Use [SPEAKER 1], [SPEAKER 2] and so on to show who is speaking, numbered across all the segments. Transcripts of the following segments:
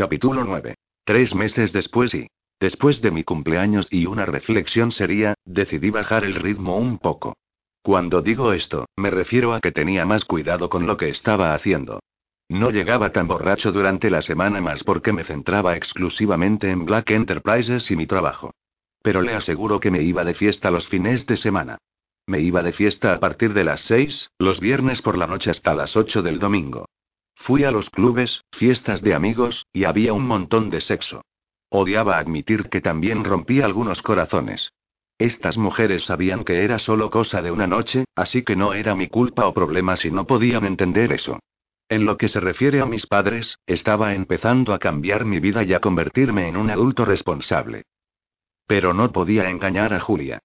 [SPEAKER 1] Capítulo 9. Tres meses después y... Después de mi cumpleaños y una reflexión seria, decidí bajar el ritmo un poco. Cuando digo esto, me refiero a que tenía más cuidado con lo que estaba haciendo. No llegaba tan borracho durante la semana más porque me centraba exclusivamente en Black Enterprises y mi trabajo. Pero le aseguro que me iba de fiesta los fines de semana. Me iba de fiesta a partir de las 6, los viernes por la noche hasta las 8 del domingo. Fui a los clubes, fiestas de amigos, y había un montón de sexo. Odiaba admitir que también rompí algunos corazones. Estas mujeres sabían que era solo cosa de una noche, así que no era mi culpa o problema si no podían entender eso. En lo que se refiere a mis padres, estaba empezando a cambiar mi vida y a convertirme en un adulto responsable. Pero no podía engañar a Julia.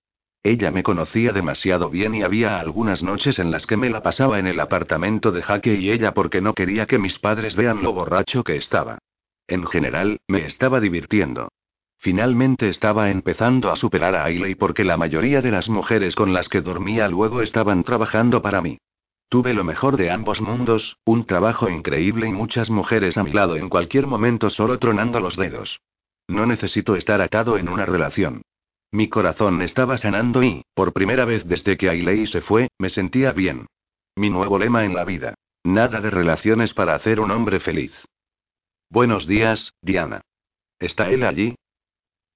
[SPEAKER 1] Ella me conocía demasiado bien y había algunas noches en las que me la pasaba en el apartamento de Jaque y ella porque no quería que mis padres vean lo borracho que estaba. En general, me estaba divirtiendo. Finalmente estaba empezando a superar a Ailey porque la mayoría de las mujeres con las que dormía luego estaban trabajando para mí. Tuve lo mejor de ambos mundos, un trabajo increíble y muchas mujeres a mi lado en cualquier momento solo tronando los dedos. No necesito estar atado en una relación. Mi corazón estaba sanando y, por primera vez desde que Ailey se fue, me sentía bien. Mi nuevo lema en la vida. Nada de relaciones para hacer un hombre feliz. Buenos días, Diana. ¿Está él allí?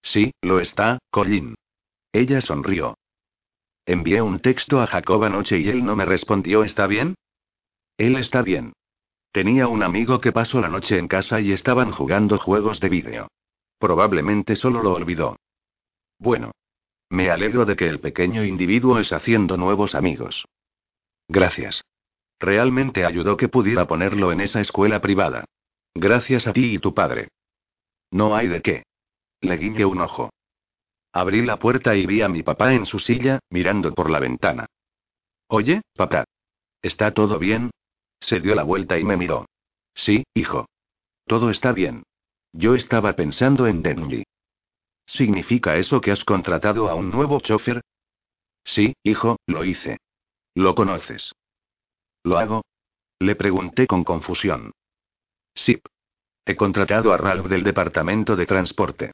[SPEAKER 1] Sí, lo está, Colin. Ella sonrió. Envié un texto a Jacob anoche y él no me respondió. ¿Está bien? Él está bien. Tenía un amigo que pasó la noche en casa y estaban jugando juegos de vídeo. Probablemente solo lo olvidó. Bueno. Me alegro de que el pequeño individuo es haciendo nuevos amigos. Gracias. Realmente ayudó que pudiera ponerlo en esa escuela privada. Gracias a ti y tu padre. No hay de qué. Le guiñé un ojo. Abrí la puerta y vi a mi papá en su silla, mirando por la ventana. Oye, papá. ¿Está todo bien? Se dio la vuelta y me miró. Sí, hijo. Todo está bien. Yo estaba pensando en Denley. ¿Significa eso que has contratado a un nuevo chofer? Sí, hijo, lo hice. ¿Lo conoces? ¿Lo hago? Le pregunté con confusión. Sí. He contratado a Ralph del departamento de transporte.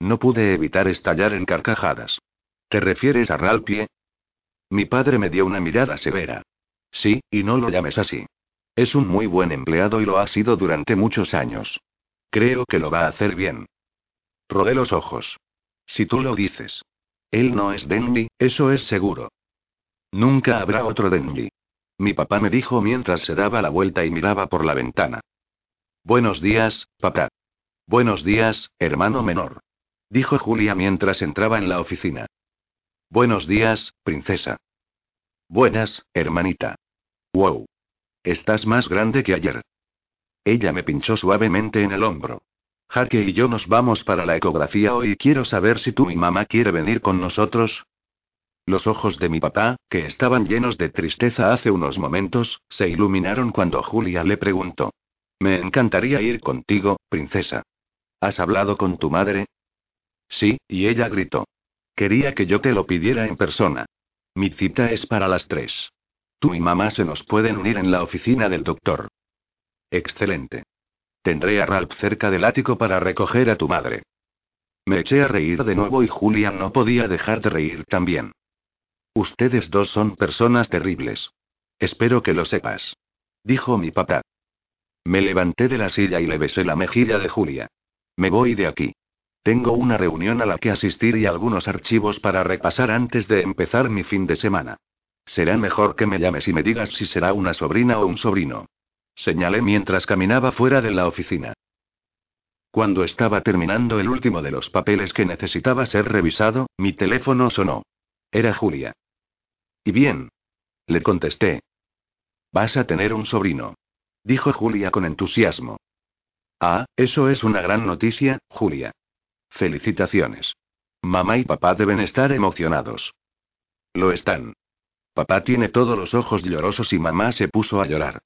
[SPEAKER 1] No pude evitar estallar en carcajadas. ¿Te refieres a Ralphie? Mi padre me dio una mirada severa. Sí, y no lo llames así. Es un muy buen empleado y lo ha sido durante muchos años. Creo que lo va a hacer bien. Rodé los ojos. Si tú lo dices. Él no es Denby, eso es seguro. Nunca habrá otro Denby. Mi papá me dijo mientras se daba la vuelta y miraba por la ventana. Buenos días, papá. Buenos días, hermano menor. Dijo Julia mientras entraba en la oficina. Buenos días, princesa. Buenas, hermanita. Wow. Estás más grande que ayer. Ella me pinchó suavemente en el hombro. Jaque y yo nos vamos para la ecografía hoy quiero saber si tú y mamá quiere venir con nosotros. Los ojos de mi papá, que estaban llenos de tristeza hace unos momentos, se iluminaron cuando Julia le preguntó. Me encantaría ir contigo, princesa. ¿Has hablado con tu madre? Sí, y ella gritó. Quería que yo te lo pidiera en persona. Mi cita es para las tres. Tú y mamá se nos pueden unir en la oficina del doctor. Excelente. Tendré a Ralph cerca del ático para recoger a tu madre. Me eché a reír de nuevo y Julia no podía dejar de reír también. Ustedes dos son personas terribles. Espero que lo sepas. Dijo mi papá. Me levanté de la silla y le besé la mejilla de Julia. Me voy de aquí. Tengo una reunión a la que asistir y algunos archivos para repasar antes de empezar mi fin de semana. Será mejor que me llames y me digas si será una sobrina o un sobrino. Señalé mientras caminaba fuera de la oficina. Cuando estaba terminando el último de los papeles que necesitaba ser revisado, mi teléfono sonó. Era Julia. ¿Y bien? Le contesté. Vas a tener un sobrino. Dijo Julia con entusiasmo. Ah, eso es una gran noticia, Julia. Felicitaciones. Mamá y papá deben estar emocionados. Lo están. Papá tiene todos los ojos llorosos y mamá se puso a llorar.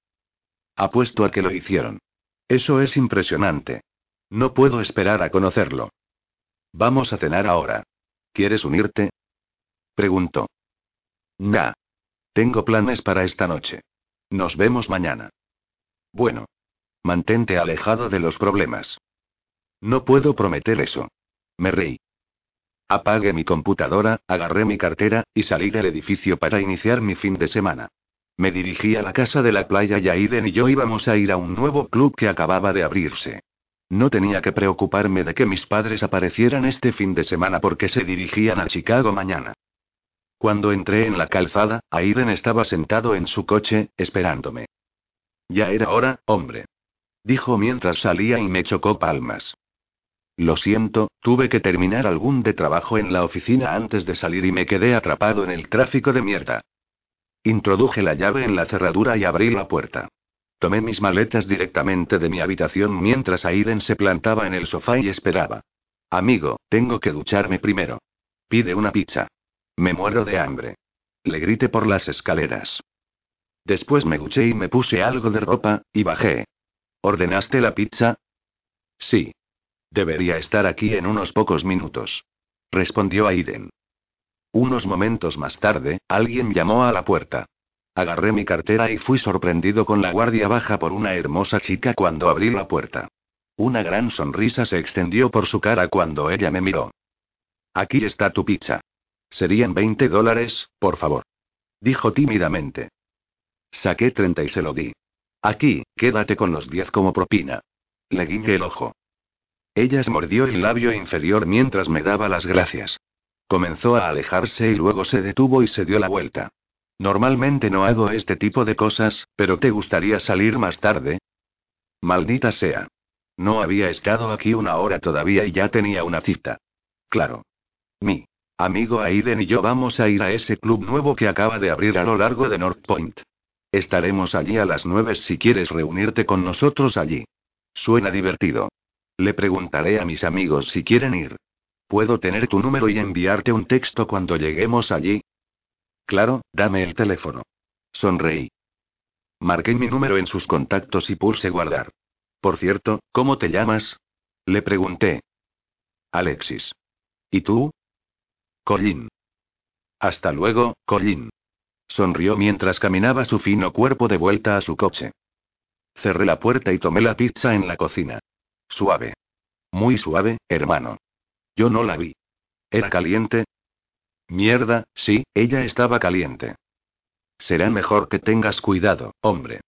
[SPEAKER 1] Apuesto a que lo hicieron. Eso es impresionante. No puedo esperar a conocerlo. Vamos a cenar ahora. ¿Quieres unirte? Preguntó. Nah. Tengo planes para esta noche. Nos vemos mañana. Bueno. Mantente alejado de los problemas. No puedo prometer eso. Me reí. Apagué mi computadora, agarré mi cartera, y salí del edificio para iniciar mi fin de semana. Me dirigí a la casa de la playa y Aiden y yo íbamos a ir a un nuevo club que acababa de abrirse. No tenía que preocuparme de que mis padres aparecieran este fin de semana porque se dirigían a Chicago mañana. Cuando entré en la calzada, Aiden estaba sentado en su coche, esperándome. Ya era hora, hombre. Dijo mientras salía y me chocó palmas. Lo siento, tuve que terminar algún de trabajo en la oficina antes de salir y me quedé atrapado en el tráfico de mierda. Introduje la llave en la cerradura y abrí la puerta. Tomé mis maletas directamente de mi habitación mientras Aiden se plantaba en el sofá y esperaba. Amigo, tengo que ducharme primero. Pide una pizza. Me muero de hambre. Le grité por las escaleras. Después me duché y me puse algo de ropa, y bajé. ¿Ordenaste la pizza? Sí. Debería estar aquí en unos pocos minutos. Respondió Aiden. Unos momentos más tarde, alguien llamó a la puerta. Agarré mi cartera y fui sorprendido con la guardia baja por una hermosa chica cuando abrí la puerta. Una gran sonrisa se extendió por su cara cuando ella me miró. Aquí está tu pizza. Serían 20 dólares, por favor. Dijo tímidamente. Saqué 30 y se lo di. Aquí, quédate con los 10 como propina. Le guiñé el ojo. Ella mordió el labio inferior mientras me daba las gracias. Comenzó a alejarse y luego se detuvo y se dio la vuelta. Normalmente no hago este tipo de cosas, pero ¿te gustaría salir más tarde? Maldita sea. No había estado aquí una hora todavía y ya tenía una cita. Claro. Mi amigo Aiden y yo vamos a ir a ese club nuevo que acaba de abrir a lo largo de North Point. Estaremos allí a las nueve si quieres reunirte con nosotros allí. Suena divertido. Le preguntaré a mis amigos si quieren ir. ¿Puedo tener tu número y enviarte un texto cuando lleguemos allí? Claro, dame el teléfono. Sonreí. Marqué mi número en sus contactos y pulse guardar. Por cierto, ¿cómo te llamas? Le pregunté. Alexis. ¿Y tú? Collin. Hasta luego, Collin. Sonrió mientras caminaba su fino cuerpo de vuelta a su coche. Cerré la puerta y tomé la pizza en la cocina. Suave. Muy suave, hermano. Yo no la vi. ¿Era caliente? Mierda, sí, ella estaba caliente. Será mejor que tengas cuidado, hombre.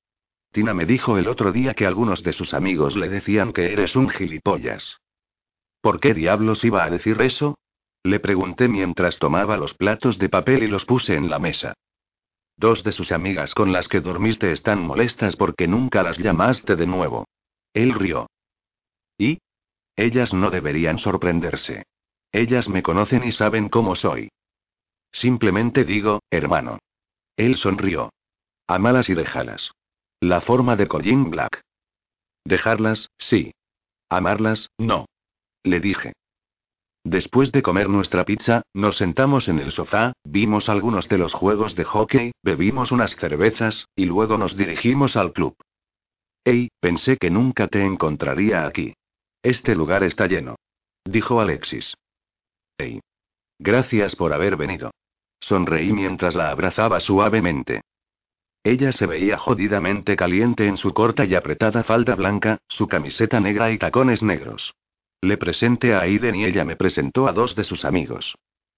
[SPEAKER 1] Tina me dijo el otro día que algunos de sus amigos le decían que eres un gilipollas. ¿Por qué diablos iba a decir eso? Le pregunté mientras tomaba los platos de papel y los puse en la mesa. Dos de sus amigas con las que dormiste están molestas porque nunca las llamaste de nuevo. Él rió. ¿Y? Ellas no deberían sorprenderse. Ellas me conocen y saben cómo soy. Simplemente digo, hermano. Él sonrió. Amalas y déjalas. La forma de Colin Black. Dejarlas, sí. Amarlas, no. Le dije. Después de comer nuestra pizza, nos sentamos en el sofá, vimos algunos de los juegos de hockey, bebimos unas cervezas, y luego nos dirigimos al club. Ey, pensé que nunca te encontraría aquí. Este lugar está lleno. Dijo Alexis. Hey. Gracias por haber venido. Sonreí mientras la abrazaba suavemente. Ella se veía jodidamente caliente en su corta y apretada falda blanca, su camiseta negra y tacones negros. Le presenté a Aiden y ella me presentó a dos de sus amigos.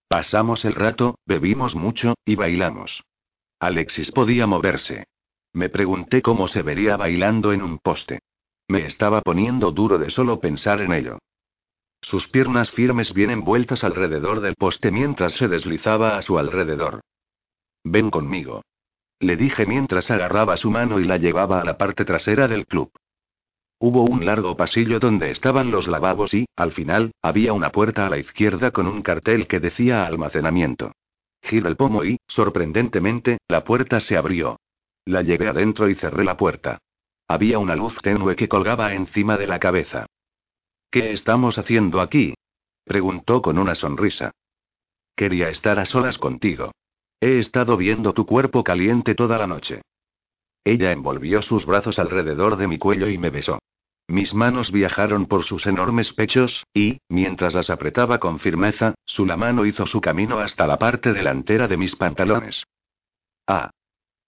[SPEAKER 1] Pasamos el rato, bebimos mucho, y bailamos. Alexis podía moverse. Me pregunté cómo se vería bailando en un poste. Me estaba poniendo duro de solo pensar en ello. Sus piernas firmes bien envueltas alrededor del poste mientras se deslizaba a su alrededor. Ven conmigo. Le dije mientras agarraba su mano y la llevaba a la parte trasera del club. Hubo un largo pasillo donde estaban los lavabos y, al final, había una puerta a la izquierda con un cartel que decía almacenamiento. Giré el pomo y, sorprendentemente, la puerta se abrió. La llevé adentro y cerré la puerta. Había una luz tenue que colgaba encima de la cabeza. ¿Qué estamos haciendo aquí? preguntó con una sonrisa. Quería estar a solas contigo. He estado viendo tu cuerpo caliente toda la noche. Ella envolvió sus brazos alrededor de mi cuello y me besó. Mis manos viajaron por sus enormes pechos, y, mientras las apretaba con firmeza, su la mano hizo su camino hasta la parte delantera de mis pantalones. Ah.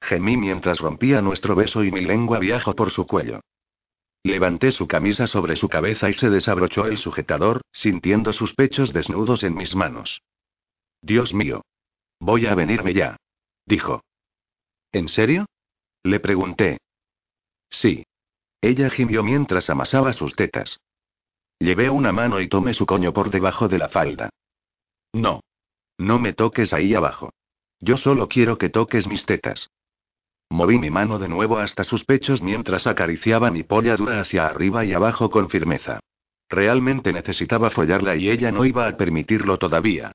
[SPEAKER 1] Gemí mientras rompía nuestro beso y mi lengua viajó por su cuello. Levanté su camisa sobre su cabeza y se desabrochó el sujetador, sintiendo sus pechos desnudos en mis manos. Dios mío. Voy a venirme ya. Dijo. ¿En serio? Le pregunté. Sí. Ella gimió mientras amasaba sus tetas. Llevé una mano y tomé su coño por debajo de la falda. No. No me toques ahí abajo. Yo solo quiero que toques mis tetas. Moví mi mano de nuevo hasta sus pechos mientras acariciaba mi polla dura hacia arriba y abajo con firmeza. Realmente necesitaba follarla y ella no iba a permitirlo todavía.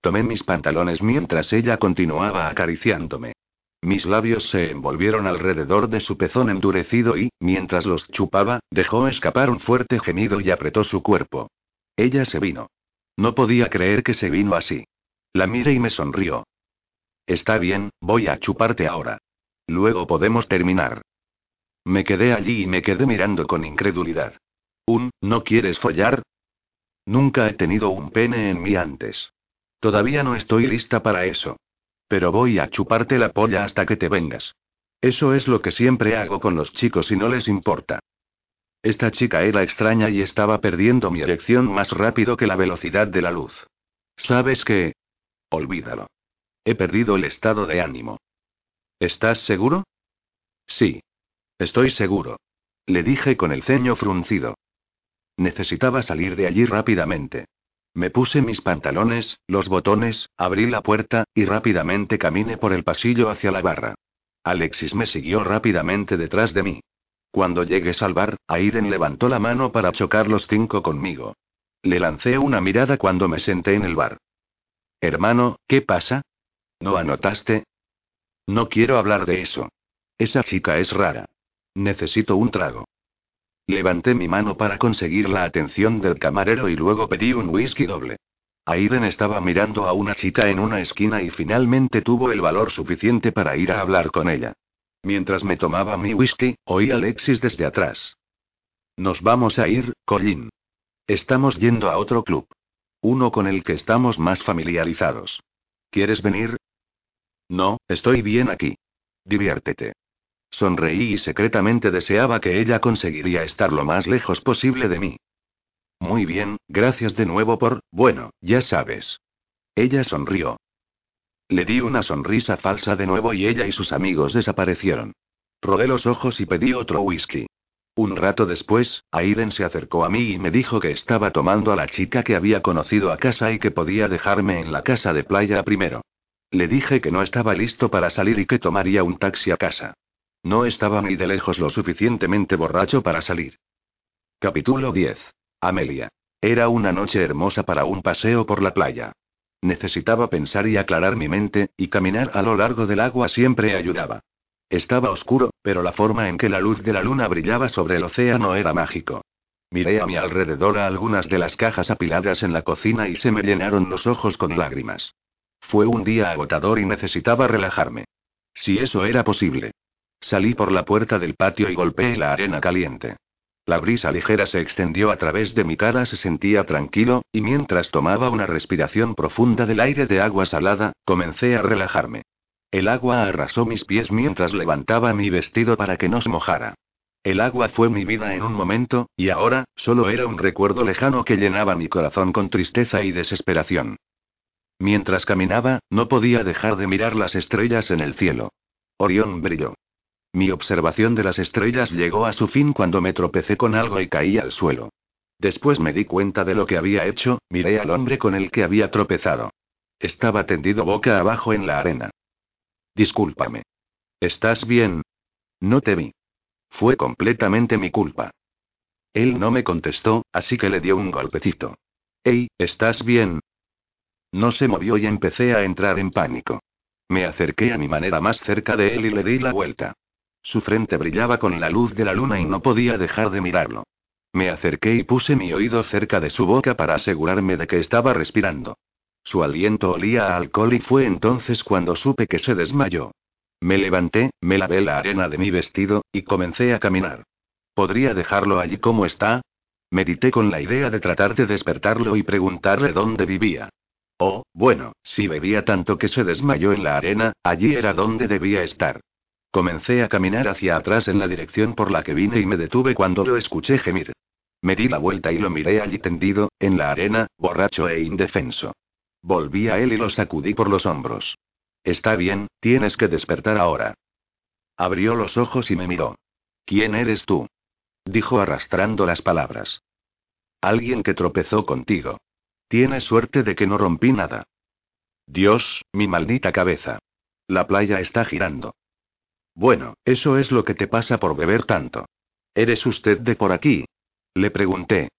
[SPEAKER 1] Tomé mis pantalones mientras ella continuaba acariciándome. Mis labios se envolvieron alrededor de su pezón endurecido y, mientras los chupaba, dejó escapar un fuerte gemido y apretó su cuerpo. Ella se vino. No podía creer que se vino así. La miré y me sonrió. Está bien, voy a chuparte ahora. Luego podemos terminar. Me quedé allí y me quedé mirando con incredulidad. Un, ¿no quieres follar? Nunca he tenido un pene en mí antes. Todavía no estoy lista para eso. Pero voy a chuparte la polla hasta que te vengas. Eso es lo que siempre hago con los chicos y no les importa. Esta chica era extraña y estaba perdiendo mi erección más rápido que la velocidad de la luz. ¿Sabes qué? Olvídalo. He perdido el estado de ánimo. ¿Estás seguro? Sí. Estoy seguro. Le dije con el ceño fruncido. Necesitaba salir de allí rápidamente. Me puse mis pantalones, los botones, abrí la puerta, y rápidamente caminé por el pasillo hacia la barra. Alexis me siguió rápidamente detrás de mí. Cuando llegues al bar, Aiden levantó la mano para chocar los cinco conmigo. Le lancé una mirada cuando me senté en el bar. Hermano, ¿qué pasa? ¿No anotaste? No quiero hablar de eso. Esa chica es rara. Necesito un trago. Levanté mi mano para conseguir la atención del camarero y luego pedí un whisky doble. Aiden estaba mirando a una chica en una esquina y finalmente tuvo el valor suficiente para ir a hablar con ella. Mientras me tomaba mi whisky, oí a Alexis desde atrás. Nos vamos a ir, Colin. Estamos yendo a otro club. Uno con el que estamos más familiarizados. ¿Quieres venir? No, estoy bien aquí. Diviértete. Sonreí y secretamente deseaba que ella conseguiría estar lo más lejos posible de mí. Muy bien, gracias de nuevo por, bueno, ya sabes. Ella sonrió. Le di una sonrisa falsa de nuevo y ella y sus amigos desaparecieron. Rodé los ojos y pedí otro whisky. Un rato después, Aiden se acercó a mí y me dijo que estaba tomando a la chica que había conocido a casa y que podía dejarme en la casa de playa primero. Le dije que no estaba listo para salir y que tomaría un taxi a casa. No estaba ni de lejos lo suficientemente borracho para salir. Capítulo 10. Amelia. Era una noche hermosa para un paseo por la playa. Necesitaba pensar y aclarar mi mente, y caminar a lo largo del agua siempre ayudaba. Estaba oscuro, pero la forma en que la luz de la luna brillaba sobre el océano era mágico. Miré a mi alrededor a algunas de las cajas apiladas en la cocina y se me llenaron los ojos con lágrimas. Fue un día agotador y necesitaba relajarme. Si eso era posible. Salí por la puerta del patio y golpeé la arena caliente. La brisa ligera se extendió a través de mi cara, se sentía tranquilo, y mientras tomaba una respiración profunda del aire de agua salada, comencé a relajarme. El agua arrasó mis pies mientras levantaba mi vestido para que no se mojara. El agua fue mi vida en un momento, y ahora, solo era un recuerdo lejano que llenaba mi corazón con tristeza y desesperación. Mientras caminaba, no podía dejar de mirar las estrellas en el cielo. Orión brilló. Mi observación de las estrellas llegó a su fin cuando me tropecé con algo y caí al suelo. Después me di cuenta de lo que había hecho, miré al hombre con el que había tropezado. Estaba tendido boca abajo en la arena. Discúlpame. ¿Estás bien? No te vi. Fue completamente mi culpa. Él no me contestó, así que le dio un golpecito. Hey, ¿estás bien? No se movió y empecé a entrar en pánico. Me acerqué a mi manera más cerca de él y le di la vuelta. Su frente brillaba con la luz de la luna y no podía dejar de mirarlo. Me acerqué y puse mi oído cerca de su boca para asegurarme de que estaba respirando. Su aliento olía a alcohol y fue entonces cuando supe que se desmayó. Me levanté, me lavé la arena de mi vestido, y comencé a caminar. ¿Podría dejarlo allí como está? Medité con la idea de tratar de despertarlo y preguntarle dónde vivía. Oh, bueno, si bebía tanto que se desmayó en la arena, allí era donde debía estar. Comencé a caminar hacia atrás en la dirección por la que vine y me detuve cuando lo escuché gemir. Me di la vuelta y lo miré allí tendido, en la arena, borracho e indefenso. Volví a él y lo sacudí por los hombros. Está bien, tienes que despertar ahora. Abrió los ojos y me miró. ¿Quién eres tú? Dijo arrastrando las palabras. Alguien que tropezó contigo. Tienes suerte de que no rompí nada. Dios, mi maldita cabeza. La playa está girando. Bueno, eso es lo que te pasa por beber tanto. ¿Eres usted de por aquí? Le pregunté.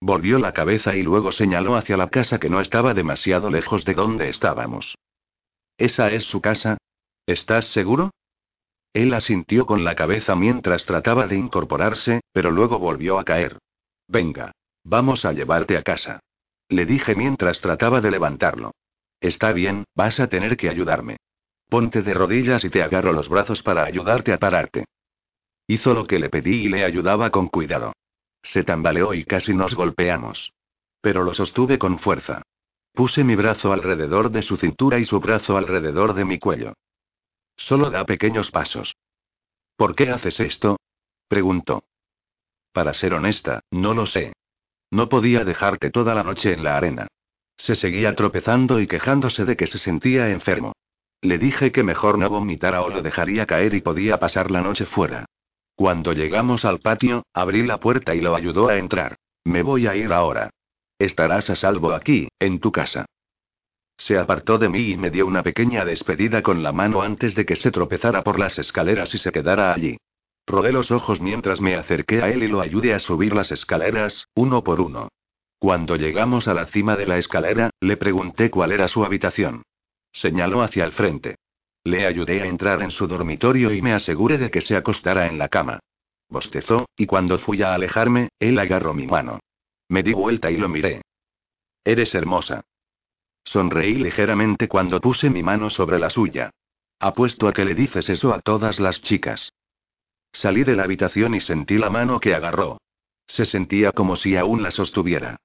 [SPEAKER 1] Volvió la cabeza y luego señaló hacia la casa que no estaba demasiado lejos de donde estábamos. ¿Esa es su casa? ¿Estás seguro? Él asintió con la cabeza mientras trataba de incorporarse, pero luego volvió a caer. Venga. Vamos a llevarte a casa. Le dije mientras trataba de levantarlo. Está bien, vas a tener que ayudarme. Ponte de rodillas y te agarro los brazos para ayudarte a pararte. Hizo lo que le pedí y le ayudaba con cuidado. Se tambaleó y casi nos golpeamos. Pero lo sostuve con fuerza. Puse mi brazo alrededor de su cintura y su brazo alrededor de mi cuello. Solo da pequeños pasos. ¿Por qué haces esto? preguntó. Para ser honesta, no lo sé. No podía dejarte toda la noche en la arena. Se seguía tropezando y quejándose de que se sentía enfermo. Le dije que mejor no vomitara o lo dejaría caer y podía pasar la noche fuera. Cuando llegamos al patio, abrí la puerta y lo ayudó a entrar. Me voy a ir ahora. Estarás a salvo aquí, en tu casa. Se apartó de mí y me dio una pequeña despedida con la mano antes de que se tropezara por las escaleras y se quedara allí. Rodé los ojos mientras me acerqué a él y lo ayudé a subir las escaleras, uno por uno. Cuando llegamos a la cima de la escalera, le pregunté cuál era su habitación. Señaló hacia el frente. Le ayudé a entrar en su dormitorio y me aseguré de que se acostara en la cama. Bostezó, y cuando fui a alejarme, él agarró mi mano. Me di vuelta y lo miré. Eres hermosa. Sonreí ligeramente cuando puse mi mano sobre la suya. Apuesto a que le dices eso a todas las chicas. Salí de la habitación y sentí la mano que agarró. Se sentía como si aún la sostuviera.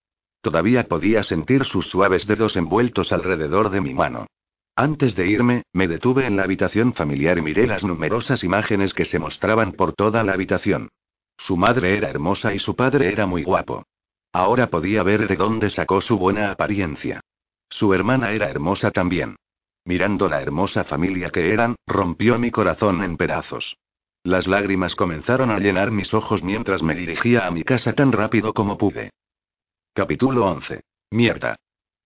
[SPEAKER 1] Todavía podía sentir sus suaves dedos envueltos alrededor de mi mano. Antes de irme, me detuve en la habitación familiar y miré las numerosas imágenes que se mostraban por toda la habitación. Su madre era hermosa y su padre era muy guapo. Ahora podía ver de dónde sacó su buena apariencia. Su hermana era hermosa también. Mirando la hermosa familia que eran, rompió mi corazón en pedazos. Las lágrimas comenzaron a llenar mis ojos mientras me dirigía a mi casa tan rápido como pude. Capítulo 11. Mierda.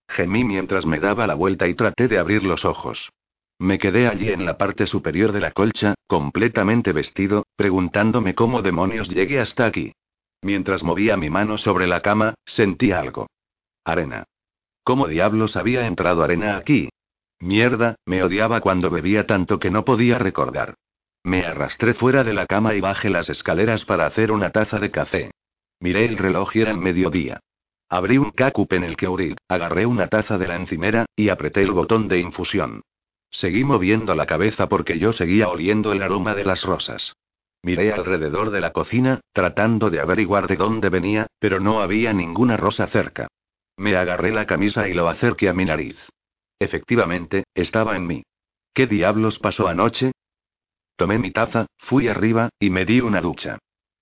[SPEAKER 1] Gemí mientras me daba la vuelta y traté de abrir los ojos. Me quedé allí en la parte superior de la colcha, completamente vestido, preguntándome cómo demonios llegué hasta aquí. Mientras movía mi mano sobre la cama, sentí algo. Arena. ¿Cómo diablos había entrado arena aquí? Mierda, me odiaba cuando bebía tanto que no podía recordar. Me arrastré fuera de la cama y bajé las escaleras para hacer una taza de café. Miré el reloj y era mediodía. Abrí un cacup en el Keurig, agarré una taza de la encimera, y apreté el botón de infusión. Seguí moviendo la cabeza porque yo seguía oliendo el aroma de las rosas. Miré alrededor de la cocina, tratando de averiguar de dónde venía, pero no había ninguna rosa cerca. Me agarré la camisa y lo acerqué a mi nariz. Efectivamente, estaba en mí. ¿Qué diablos pasó anoche? Tomé mi taza, fui arriba, y me di una ducha.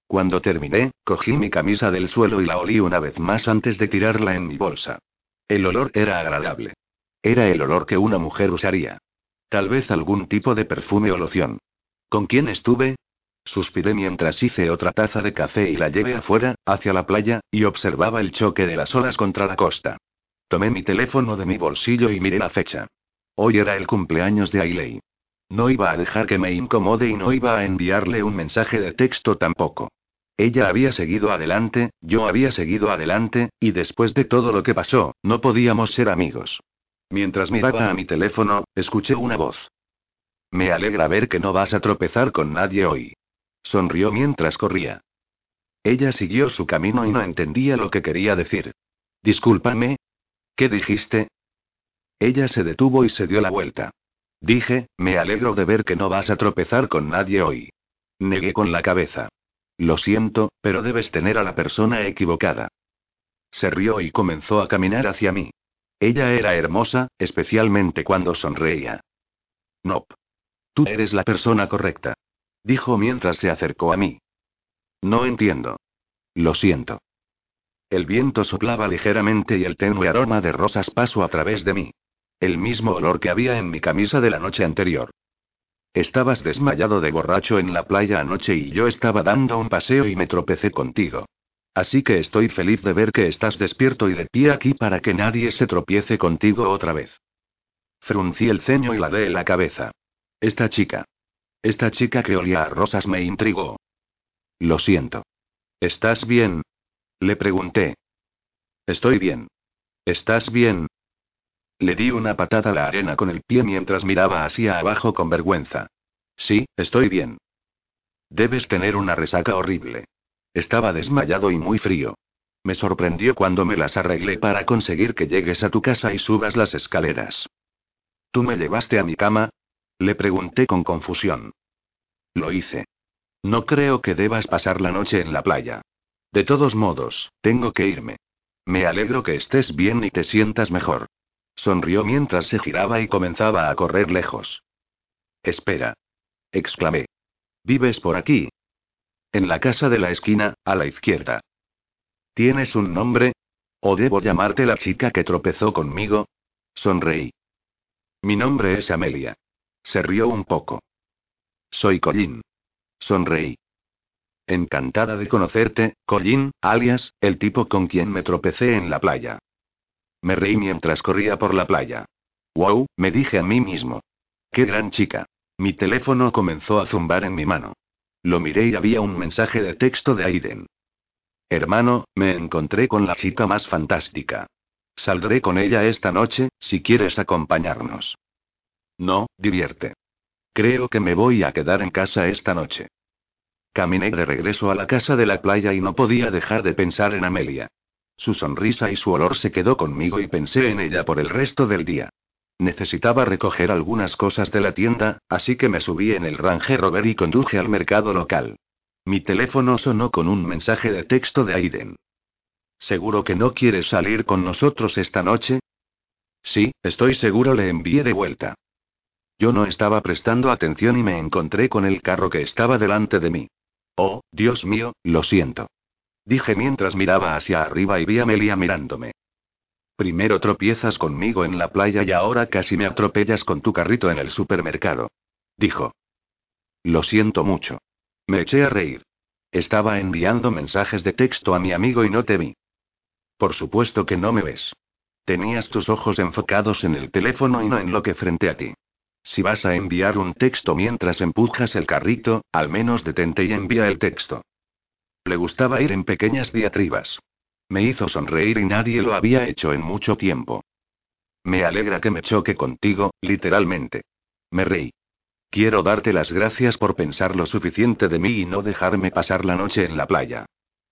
[SPEAKER 1] Cuando terminé, cogí mi camisa del suelo y la olí una vez más antes de tirarla en mi bolsa. El olor era agradable. Era el olor que una mujer usaría. Tal vez algún tipo de perfume o loción. ¿Con quién estuve? Suspiré mientras hice otra taza de café y la llevé afuera, hacia la playa, y observaba el choque de las olas contra la costa. Tomé mi teléfono de mi bolsillo y miré la fecha. Hoy era el cumpleaños de Ailey. No iba a dejar que me incomode y no iba a enviarle un mensaje de texto tampoco. Ella había seguido adelante, yo había seguido adelante, y después de todo lo que pasó, no podíamos ser amigos. Mientras miraba a mi teléfono, escuché una voz. Me alegra ver que no vas a tropezar con nadie hoy. Sonrió mientras corría. Ella siguió su camino y no entendía lo que quería decir. Discúlpame. ¿Qué dijiste? Ella se detuvo y se dio la vuelta. Dije, me alegro de ver que no vas a tropezar con nadie hoy. Negué con la cabeza. Lo siento, pero debes tener a la persona equivocada. Se rió y comenzó a caminar hacia mí. Ella era hermosa, especialmente cuando sonreía. Nope. Tú eres la persona correcta. Dijo mientras se acercó a mí. No entiendo. Lo siento. El viento soplaba ligeramente y el tenue aroma de rosas pasó a través de mí. El mismo olor que había en mi camisa de la noche anterior. Estabas desmayado de borracho en la playa anoche y yo estaba dando un paseo y me tropecé contigo. Así que estoy feliz de ver que estás despierto y de pie aquí para que nadie se tropiece contigo otra vez. Fruncí el ceño y la de la cabeza. Esta chica. Esta chica que olía a rosas me intrigó. Lo siento. ¿Estás bien? Le pregunté. Estoy bien. ¿Estás bien? Le di una patada a la arena con el pie mientras miraba hacia abajo con vergüenza. Sí, estoy bien. Debes tener una resaca horrible. Estaba desmayado y muy frío. Me sorprendió cuando me las arreglé para conseguir que llegues a tu casa y subas las escaleras. ¿Tú me llevaste a mi cama? Le pregunté con confusión. Lo hice. No creo que debas pasar la noche en la playa. De todos modos, tengo que irme. Me alegro que estés bien y te sientas mejor. Sonrió mientras se giraba y comenzaba a correr lejos. Espera. exclamé. ¿Vives por aquí? En la casa de la esquina, a la izquierda. ¿Tienes un nombre? ¿O debo llamarte la chica que tropezó conmigo? Sonreí. Mi nombre es Amelia. Se rió un poco. Soy Collín. Sonreí. Encantada de conocerte, Collín, alias, el tipo con quien me tropecé en la playa. Me reí mientras corría por la playa. Wow, me dije a mí mismo. Qué gran chica. Mi teléfono comenzó a zumbar en mi mano. Lo miré y había un mensaje de texto de Aiden. Hermano, me encontré con la chica más fantástica. Saldré con ella esta noche, si quieres acompañarnos. No, divierte. Creo que me voy a quedar en casa esta noche. Caminé de regreso a la casa de la playa y no podía dejar de pensar en Amelia. Su sonrisa y su olor se quedó conmigo y pensé en ella por el resto del día. Necesitaba recoger algunas cosas de la tienda, así que me subí en el Range Rover y conduje al mercado local. Mi teléfono sonó con un mensaje de texto de Aiden. ¿Seguro que no quieres salir con nosotros esta noche? Sí, estoy seguro, le envié de vuelta. Yo no estaba prestando atención y me encontré con el carro que estaba delante de mí. Oh, Dios mío, lo siento. Dije mientras miraba hacia arriba y vi a Amelia mirándome. Primero tropiezas conmigo en la playa y ahora casi me atropellas con tu carrito en el supermercado. Dijo. Lo siento mucho. Me eché a reír. Estaba enviando mensajes de texto a mi amigo y no te vi. Por supuesto que no me ves. Tenías tus ojos enfocados en el teléfono y no en lo que frente a ti. Si vas a enviar un texto mientras empujas el carrito, al menos detente y envía el texto. Le gustaba ir en pequeñas diatribas. Me hizo sonreír y nadie lo había hecho en mucho tiempo. Me alegra que me choque contigo, literalmente. Me reí. Quiero darte las gracias por pensar lo suficiente de mí y no dejarme pasar la noche en la playa.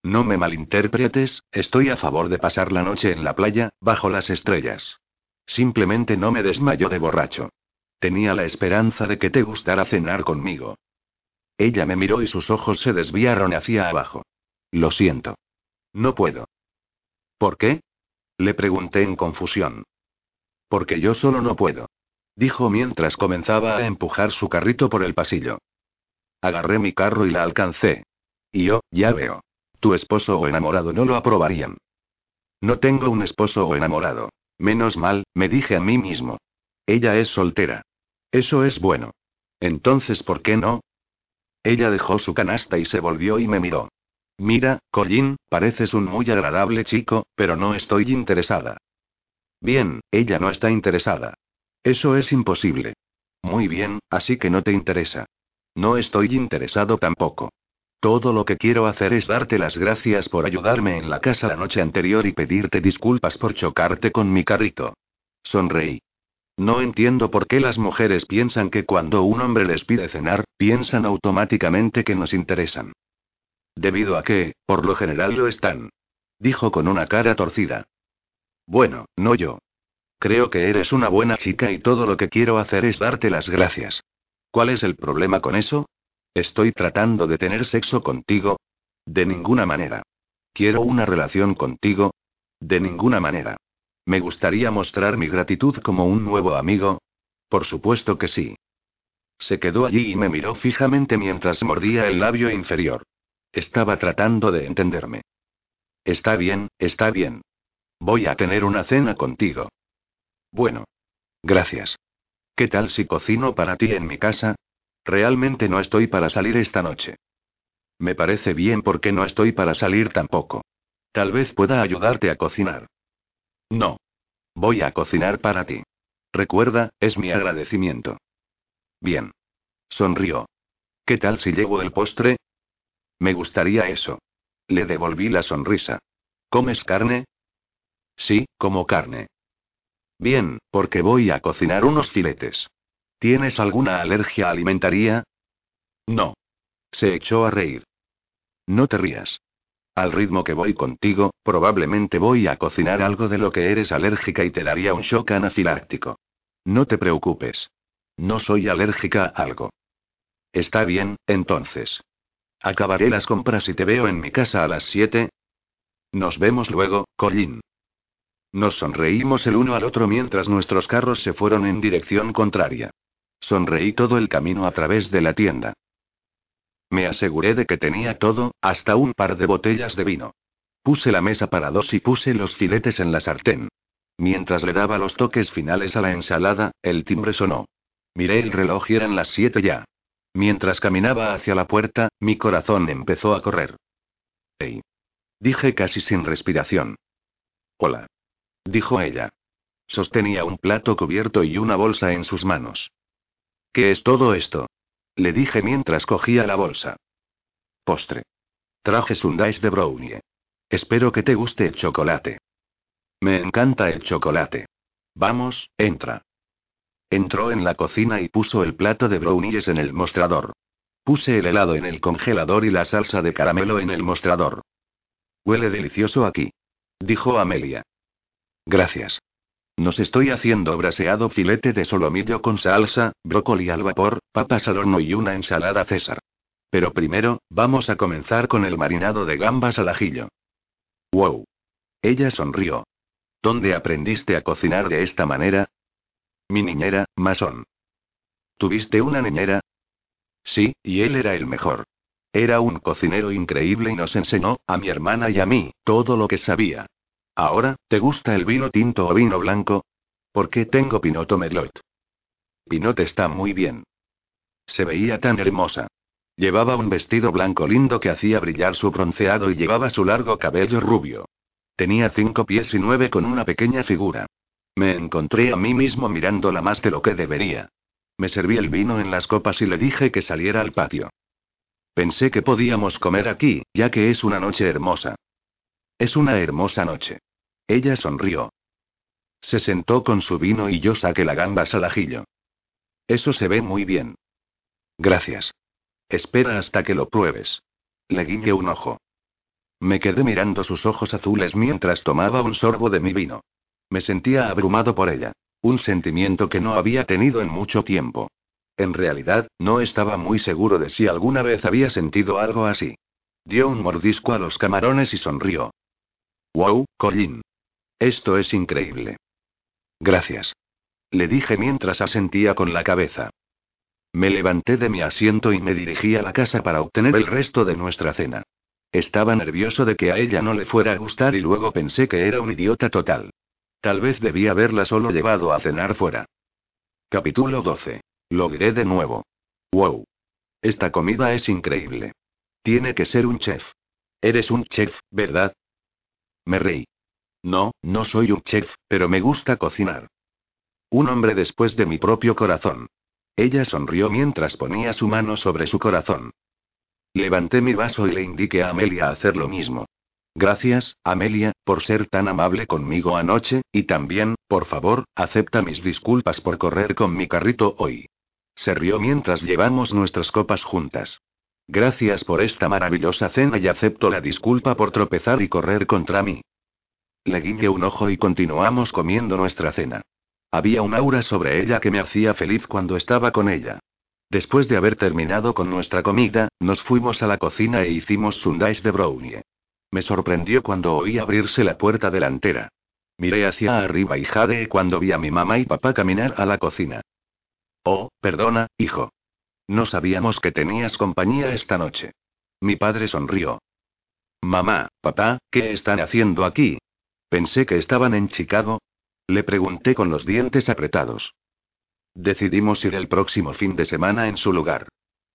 [SPEAKER 1] No me malinterpretes, estoy a favor de pasar la noche en la playa, bajo las estrellas. Simplemente no me desmayo de borracho. Tenía la esperanza de que te gustara cenar conmigo. Ella me miró y sus ojos se desviaron hacia abajo. Lo siento. No puedo. ¿Por qué? Le pregunté en confusión. Porque yo solo no puedo. Dijo mientras comenzaba a empujar su carrito por el pasillo. Agarré mi carro y la alcancé. Y yo, ya veo. Tu esposo o enamorado no lo aprobarían. No tengo un esposo o enamorado. Menos mal, me dije a mí mismo. Ella es soltera. Eso es bueno. Entonces, ¿por qué no? Ella dejó su canasta y se volvió y me miró. Mira, Collín, pareces un muy agradable chico, pero no estoy interesada. Bien, ella no está interesada. Eso es imposible. Muy bien, así que no te interesa. No estoy interesado tampoco. Todo lo que quiero hacer es darte las gracias por ayudarme en la casa la noche anterior y pedirte disculpas por chocarte con mi carrito. Sonreí. No entiendo por qué las mujeres piensan que cuando un hombre les pide cenar, piensan automáticamente que nos interesan. Debido a que, por lo general lo están. Dijo con una cara torcida. Bueno, no yo. Creo que eres una buena chica y todo lo que quiero hacer es darte las gracias. ¿Cuál es el problema con eso? ¿Estoy tratando de tener sexo contigo? De ninguna manera. ¿Quiero una relación contigo? De ninguna manera. ¿Me gustaría mostrar mi gratitud como un nuevo amigo? Por supuesto que sí. Se quedó allí y me miró fijamente mientras mordía el labio inferior. Estaba tratando de entenderme. Está bien, está bien. Voy a tener una cena contigo. Bueno. Gracias. ¿Qué tal si cocino para ti en mi casa? Realmente no estoy para salir esta noche. Me parece bien porque no estoy para salir tampoco. Tal vez pueda ayudarte a cocinar. No. Voy a cocinar para ti. Recuerda, es mi agradecimiento. Bien. Sonrió. ¿Qué tal si llevo el postre? Me gustaría eso. Le devolví la sonrisa. ¿Comes carne? Sí, como carne. Bien, porque voy a cocinar unos filetes. ¿Tienes alguna alergia alimentaria? No. Se echó a reír. No te rías. Al ritmo que voy contigo, probablemente voy a cocinar algo de lo que eres alérgica y te daría un shock anafiláctico. No te preocupes. No soy alérgica a algo. Está bien, entonces. Acabaré las compras y te veo en mi casa a las 7. Nos vemos luego, Colin. Nos sonreímos el uno al otro mientras nuestros carros se fueron en dirección contraria. Sonreí todo el camino a través de la tienda. Me aseguré de que tenía todo, hasta un par de botellas de vino. Puse la mesa para dos y puse los filetes en la sartén. Mientras le daba los toques finales a la ensalada, el timbre sonó. Miré el reloj y eran las siete ya. Mientras caminaba hacia la puerta, mi corazón empezó a correr. ¡Ey! Dije casi sin respiración. Hola dijo ella. Sostenía un plato cubierto y una bolsa en sus manos. ¿Qué es todo esto? Le dije mientras cogía la bolsa. Postre. Traje sundaes de brownie. Espero que te guste el chocolate. Me encanta el chocolate. Vamos, entra. Entró en la cocina y puso el plato de brownies en el mostrador. Puse el helado en el congelador y la salsa de caramelo en el mostrador. Huele delicioso aquí. Dijo Amelia. Gracias. Nos estoy haciendo braseado filete de solomillo con salsa, brócoli al vapor, papas al horno y una ensalada César. Pero primero, vamos a comenzar con el marinado de gambas al ajillo. ¡Wow! Ella sonrió. ¿Dónde aprendiste a cocinar de esta manera? Mi niñera, Mason. ¿Tuviste una niñera? Sí, y él era el mejor. Era un cocinero increíble y nos enseñó, a mi hermana y a mí, todo lo que sabía. Ahora, ¿te gusta el vino tinto o vino blanco? ¿Por qué tengo Pinoto Merlot? Pinot está muy bien. Se veía tan hermosa. Llevaba un vestido blanco lindo que hacía brillar su bronceado y llevaba su largo cabello rubio. Tenía cinco pies y nueve con una pequeña figura. Me encontré a mí mismo mirándola más de lo que debería. Me serví el vino en las copas y le dije que saliera al patio. Pensé que podíamos comer aquí, ya que es una noche hermosa. Es una hermosa noche. Ella sonrió. Se sentó con su vino y yo saqué la gambas al ajillo. Eso se ve muy bien. Gracias. Espera hasta que lo pruebes. Le guiñé un ojo. Me quedé mirando sus ojos azules mientras tomaba un sorbo de mi vino. Me sentía abrumado por ella. Un sentimiento que no había tenido en mucho tiempo. En realidad, no estaba muy seguro de si alguna vez había sentido algo así. Dio un mordisco a los camarones y sonrió. Wow, Colin. Esto es increíble. Gracias. Le dije mientras asentía con la cabeza. Me levanté de mi asiento y me dirigí a la casa para obtener el resto de nuestra cena. Estaba nervioso de que a ella no le fuera a gustar y luego pensé que era un idiota total. Tal vez debía haberla solo llevado a cenar fuera. Capítulo 12. Lo diré de nuevo. Wow. Esta comida es increíble. Tiene que ser un chef. Eres un chef, ¿verdad? Me reí. No, no soy un chef, pero me gusta cocinar. Un hombre después de mi propio corazón. Ella sonrió mientras ponía su mano sobre su corazón. Levanté mi vaso y le indiqué a Amelia hacer lo mismo. Gracias, Amelia, por ser tan amable conmigo anoche, y también, por favor, acepta mis disculpas por correr con mi carrito hoy. Se rió mientras llevamos nuestras copas juntas. Gracias por esta maravillosa cena y acepto la disculpa por tropezar y correr contra mí. Le guiñé un ojo y continuamos comiendo nuestra cena. Había un aura sobre ella que me hacía feliz cuando estaba con ella. Después de haber terminado con nuestra comida, nos fuimos a la cocina e hicimos sundaes de brownie. Me sorprendió cuando oí abrirse la puerta delantera. Miré hacia arriba y jadeé cuando vi a mi mamá y papá caminar a la cocina. Oh, perdona, hijo. No sabíamos que tenías compañía esta noche. Mi padre sonrió. Mamá, papá, ¿qué están haciendo aquí? Pensé que estaban en Chicago. Le pregunté con los dientes apretados. Decidimos ir el próximo fin de semana en su lugar.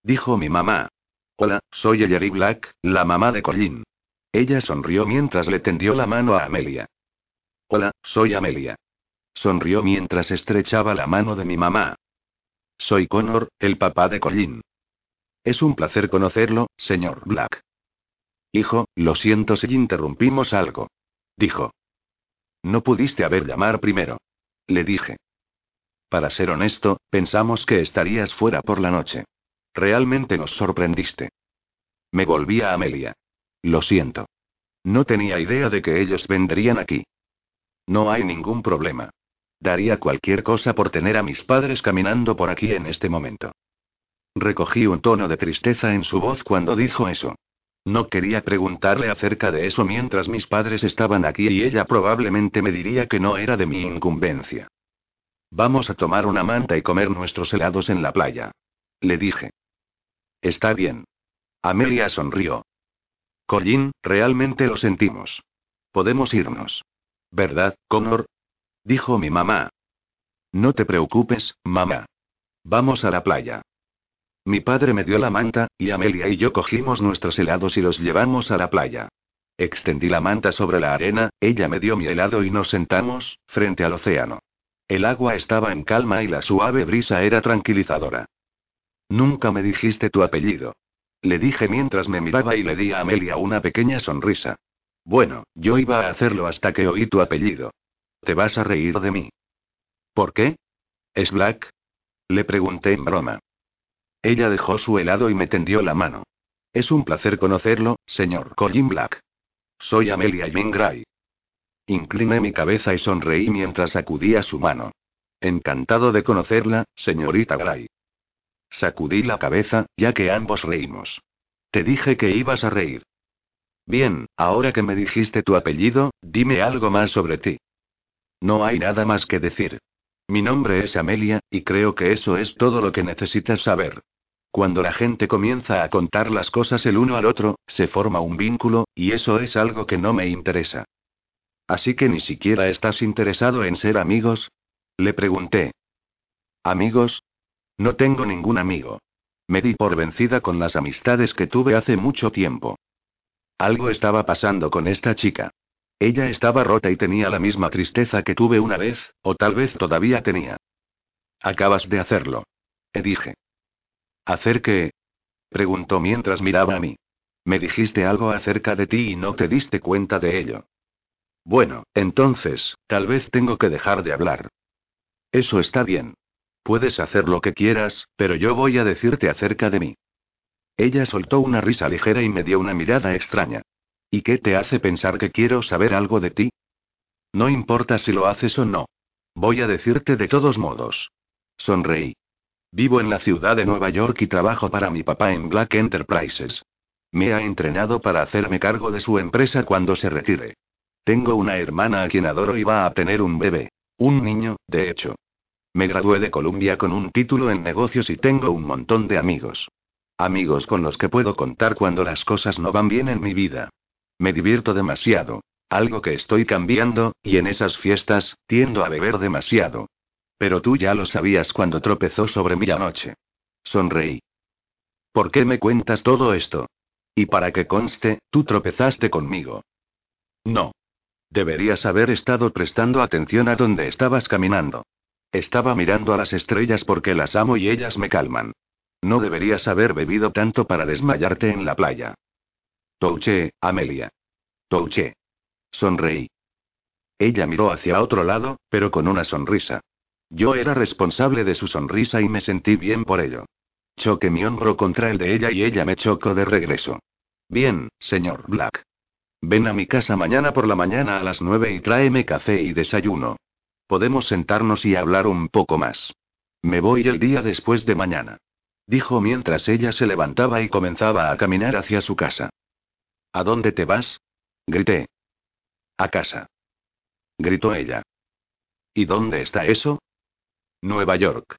[SPEAKER 1] Dijo mi mamá. Hola, soy Ellery Black, la mamá de Colin. Ella sonrió mientras le tendió la mano a Amelia. Hola, soy Amelia. Sonrió mientras estrechaba la mano de mi mamá. Soy Connor, el papá de Colin. Es un placer conocerlo, señor Black. Hijo, lo siento si interrumpimos algo. Dijo. No pudiste haber llamar primero. Le dije. Para ser honesto, pensamos que estarías fuera por la noche. Realmente nos sorprendiste. Me volví a Amelia. Lo siento. No tenía idea de que ellos vendrían aquí. No hay ningún problema. Daría cualquier cosa por tener a mis padres caminando por aquí en este momento. Recogí un tono de tristeza en su voz cuando dijo eso. No quería preguntarle acerca de eso mientras mis padres estaban aquí y ella probablemente me diría que no era de mi incumbencia. Vamos a tomar una manta y comer nuestros helados en la playa. Le dije. Está bien. Amelia sonrió. Colin, realmente lo sentimos. Podemos irnos. ¿Verdad, Connor? Dijo mi mamá. No te preocupes, mamá. Vamos a la playa. Mi padre me dio la manta, y Amelia y yo cogimos nuestros helados y los llevamos a la playa. Extendí la manta sobre la arena, ella me dio mi helado y nos sentamos, frente al océano. El agua estaba en calma y la suave brisa era tranquilizadora. Nunca me dijiste tu apellido. Le dije mientras me miraba y le di a Amelia una pequeña sonrisa. Bueno, yo iba a hacerlo hasta que oí tu apellido. Te vas a reír de mí. ¿Por qué? ¿Es Black? Le pregunté en broma. Ella dejó su helado y me tendió la mano. Es un placer conocerlo, señor Colin Black. Soy Amelia Gray. Incliné mi cabeza y sonreí mientras sacudía su mano. Encantado de conocerla, señorita Gray. Sacudí la cabeza, ya que ambos reímos. Te dije que ibas a reír. Bien, ahora que me dijiste tu apellido, dime algo más sobre ti. No hay nada más que decir. Mi nombre es Amelia, y creo que eso es todo lo que necesitas saber. Cuando la gente comienza a contar las cosas el uno al otro, se forma un vínculo, y eso es algo que no me interesa. Así que ni siquiera estás interesado en ser amigos? Le pregunté. ¿Amigos? No tengo ningún amigo. Me di por vencida con las amistades que tuve hace mucho tiempo. Algo estaba pasando con esta chica. Ella estaba rota y tenía la misma tristeza que tuve una vez, o tal vez todavía tenía. Acabas de hacerlo. Le dije. ¿Hacer qué? preguntó mientras miraba a mí. Me dijiste algo acerca de ti y no te diste cuenta de ello. Bueno, entonces, tal vez tengo que dejar de hablar. Eso está bien. Puedes hacer lo que quieras, pero yo voy a decirte acerca de mí. Ella soltó una risa ligera y me dio una mirada extraña. ¿Y qué te hace pensar que quiero saber algo de ti? No importa si lo haces o no. Voy a decirte de todos modos. Sonreí. Vivo en la ciudad de Nueva York y trabajo para mi papá en Black Enterprises. Me ha entrenado para hacerme cargo de su empresa cuando se retire. Tengo una hermana a quien adoro y va a tener un bebé. Un niño, de hecho. Me gradué de Columbia con un título en negocios y tengo un montón de amigos. Amigos con los que puedo contar cuando las cosas no van bien en mi vida. Me divierto demasiado. Algo que estoy cambiando, y en esas fiestas, tiendo a beber demasiado. Pero tú ya lo sabías cuando tropezó sobre mí anoche. Sonreí. ¿Por qué me cuentas todo esto? Y para que conste, tú tropezaste conmigo. No. Deberías haber estado prestando atención a donde estabas caminando. Estaba mirando a las estrellas porque las amo y ellas me calman. No deberías haber bebido tanto para desmayarte en la playa. Touché, Amelia. Touché. Sonreí. Ella miró hacia otro lado, pero con una sonrisa. Yo era responsable de su sonrisa y me sentí bien por ello. Choqué mi hombro contra el de ella y ella me chocó de regreso. Bien, señor Black. Ven a mi casa mañana por la mañana a las nueve y tráeme café y desayuno. Podemos sentarnos y hablar un poco más. Me voy el día después de mañana. Dijo mientras ella se levantaba y comenzaba a caminar hacia su casa. ¿A dónde te vas? Grité. A casa. Gritó ella. ¿Y dónde está eso? Nueva York.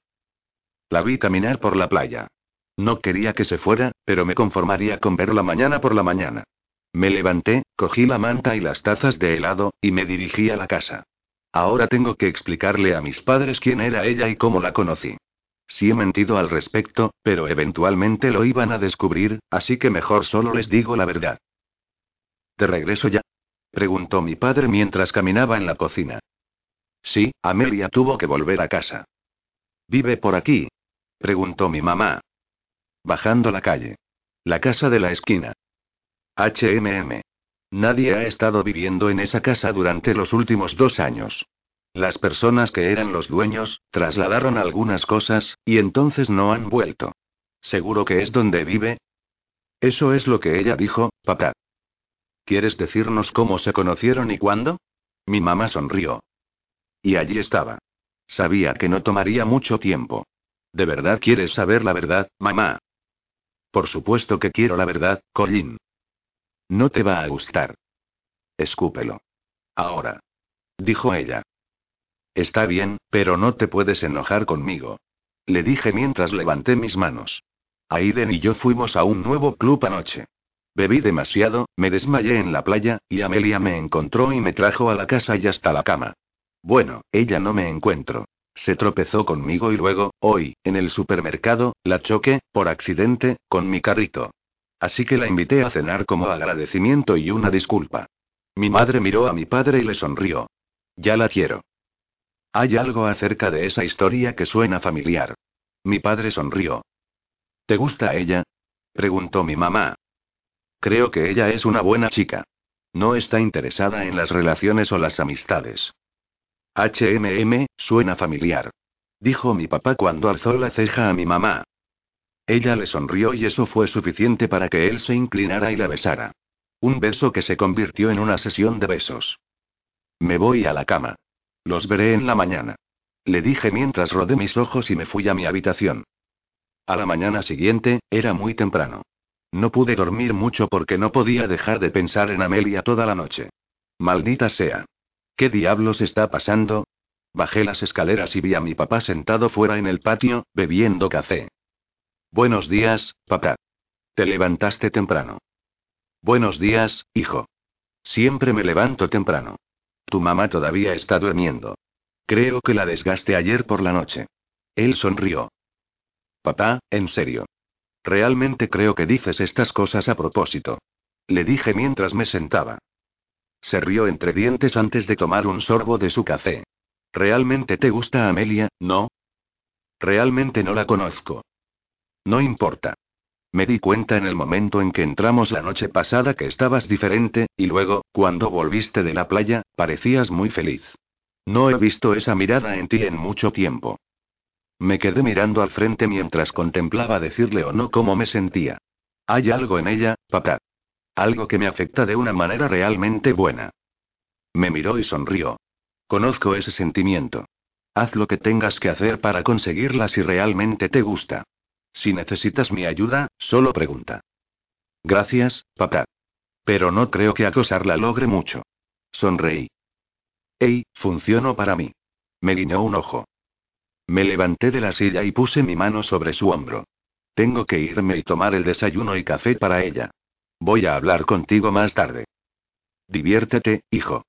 [SPEAKER 1] La vi caminar por la playa. No quería que se fuera, pero me conformaría con verla mañana por la mañana. Me levanté, cogí la manta y las tazas de helado, y me dirigí a la casa. Ahora tengo que explicarle a mis padres quién era ella y cómo la conocí. Sí he mentido al respecto, pero eventualmente lo iban a descubrir, así que mejor solo les digo la verdad. ¿Te regreso ya? preguntó mi padre mientras caminaba en la cocina. Sí, Amelia tuvo que volver a casa. ¿Vive por aquí? preguntó mi mamá. Bajando la calle. La casa de la esquina. HMM. Nadie ha estado viviendo en esa casa durante los últimos dos años. Las personas que eran los dueños, trasladaron algunas cosas, y entonces no han vuelto. ¿Seguro que es donde vive? Eso es lo que ella dijo, papá. ¿Quieres decirnos cómo se conocieron y cuándo? Mi mamá sonrió. Y allí estaba. Sabía que no tomaría mucho tiempo. ¿De verdad quieres saber la verdad, mamá? Por supuesto que quiero la verdad, Colin. No te va a gustar. Escúpelo. Ahora. Dijo ella. Está bien, pero no te puedes enojar conmigo. Le dije mientras levanté mis manos. Aiden y yo fuimos a un nuevo club anoche. Bebí demasiado, me desmayé en la playa, y Amelia me encontró y me trajo a la casa y hasta la cama. Bueno, ella no me encuentro. Se tropezó conmigo y luego, hoy, en el supermercado, la choqué, por accidente, con mi carrito. Así que la invité a cenar como agradecimiento y una disculpa. Mi madre miró a mi padre y le sonrió. Ya la quiero. Hay algo acerca de esa historia que suena familiar. Mi padre sonrió. ¿Te gusta ella? preguntó mi mamá. Creo que ella es una buena chica. No está interesada en las relaciones o las amistades. HMM, suena familiar. Dijo mi papá cuando alzó la ceja a mi mamá. Ella le sonrió y eso fue suficiente para que él se inclinara y la besara. Un beso que se convirtió en una sesión de besos. Me voy a la cama. Los veré en la mañana. Le dije mientras rodé mis ojos y me fui a mi habitación. A la mañana siguiente, era muy temprano. No pude dormir mucho porque no podía dejar de pensar en Amelia toda la noche. Maldita sea. ¿Qué diablos está pasando? Bajé las escaleras y vi a mi papá sentado fuera en el patio, bebiendo café. Buenos días, papá. Te levantaste temprano. Buenos días, hijo. Siempre me levanto temprano. Tu mamá todavía está durmiendo. Creo que la desgaste ayer por la noche. Él sonrió. Papá, en serio. Realmente creo que dices estas cosas a propósito. Le dije mientras me sentaba. Se rió entre dientes antes de tomar un sorbo de su café. ¿Realmente te gusta Amelia, no? Realmente no la conozco. No importa. Me di cuenta en el momento en que entramos la noche pasada que estabas diferente, y luego, cuando volviste de la playa, parecías muy feliz. No he visto esa mirada en ti en mucho tiempo. Me quedé mirando al frente mientras contemplaba decirle o no cómo me sentía. Hay algo en ella, papá. Algo que me afecta de una manera realmente buena. Me miró y sonrió. Conozco ese sentimiento. Haz lo que tengas que hacer para conseguirla si realmente te gusta. Si necesitas mi ayuda, solo pregunta. Gracias, papá. Pero no creo que acosarla logre mucho. Sonreí. Ey, funcionó para mí. Me guiñó un ojo. Me levanté de la silla y puse mi mano sobre su hombro. Tengo que irme y tomar el desayuno y café para ella. Voy a hablar contigo más tarde. Diviértete, hijo.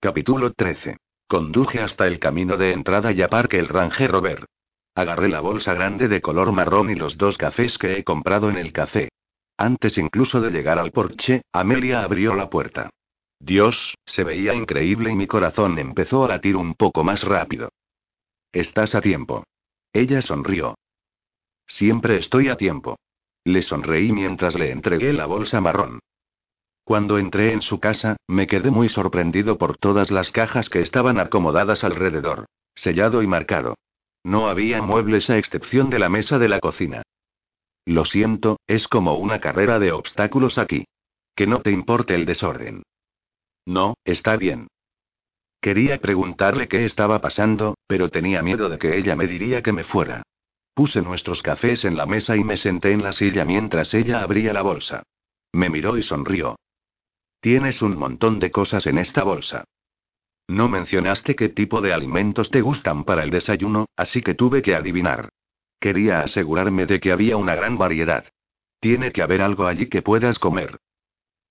[SPEAKER 1] Capítulo 13. Conduje hasta el camino de entrada y aparque el Ranger Rover. Agarré la bolsa grande de color marrón y los dos cafés que he comprado en el café. Antes incluso de llegar al porche, Amelia abrió la puerta. Dios, se veía increíble y mi corazón empezó a latir un poco más rápido. Estás a tiempo. Ella sonrió. Siempre estoy a tiempo. Le sonreí mientras le entregué la bolsa marrón. Cuando entré en su casa, me quedé muy sorprendido por todas las cajas que estaban acomodadas alrededor. Sellado y marcado. No había muebles a excepción de la mesa de la cocina. Lo siento, es como una carrera de obstáculos aquí. Que no te importe el desorden. No, está bien. Quería preguntarle qué estaba pasando, pero tenía miedo de que ella me diría que me fuera. Puse nuestros cafés en la mesa y me senté en la silla mientras ella abría la bolsa. Me miró y sonrió. Tienes un montón de cosas en esta bolsa. No mencionaste qué tipo de alimentos te gustan para el desayuno, así que tuve que adivinar. Quería asegurarme de que había una gran variedad. Tiene que haber algo allí que puedas comer.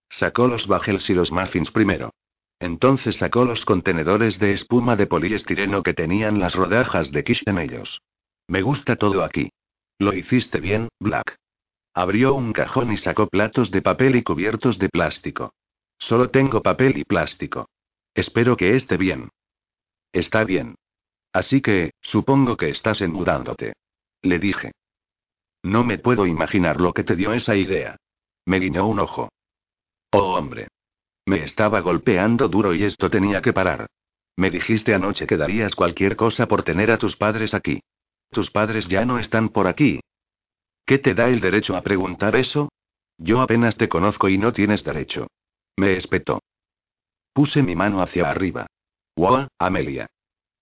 [SPEAKER 1] Sacó los bagels y los muffins primero. Entonces sacó los contenedores de espuma de poliestireno que tenían las rodajas de quiche en ellos. Me gusta todo aquí. Lo hiciste bien, Black. Abrió un cajón y sacó platos de papel y cubiertos de plástico. Solo tengo papel y plástico. Espero que esté bien. Está bien. Así que, supongo que estás enmudándote. Le dije. No me puedo imaginar lo que te dio esa idea. Me guiñó un ojo. Oh, hombre. Me estaba golpeando duro y esto tenía que parar. Me dijiste anoche que darías cualquier cosa por tener a tus padres aquí. Tus padres ya no están por aquí. ¿Qué te da el derecho a preguntar eso? Yo apenas te conozco y no tienes derecho. Me espetó. Puse mi mano hacia arriba. Wow, Amelia.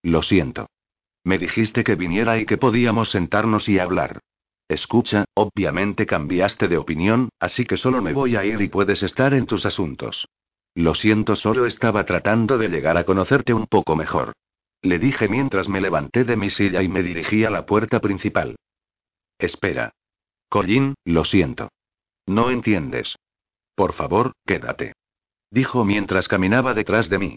[SPEAKER 1] Lo siento. Me dijiste que viniera y que podíamos sentarnos y hablar. Escucha, obviamente cambiaste de opinión, así que solo me voy a ir y puedes estar en tus asuntos. Lo siento, solo estaba tratando de llegar a conocerte un poco mejor. Le dije mientras me levanté de mi silla y me dirigí a la puerta principal. Espera. Collín, lo siento. No entiendes. Por favor, quédate. Dijo mientras caminaba detrás de mí.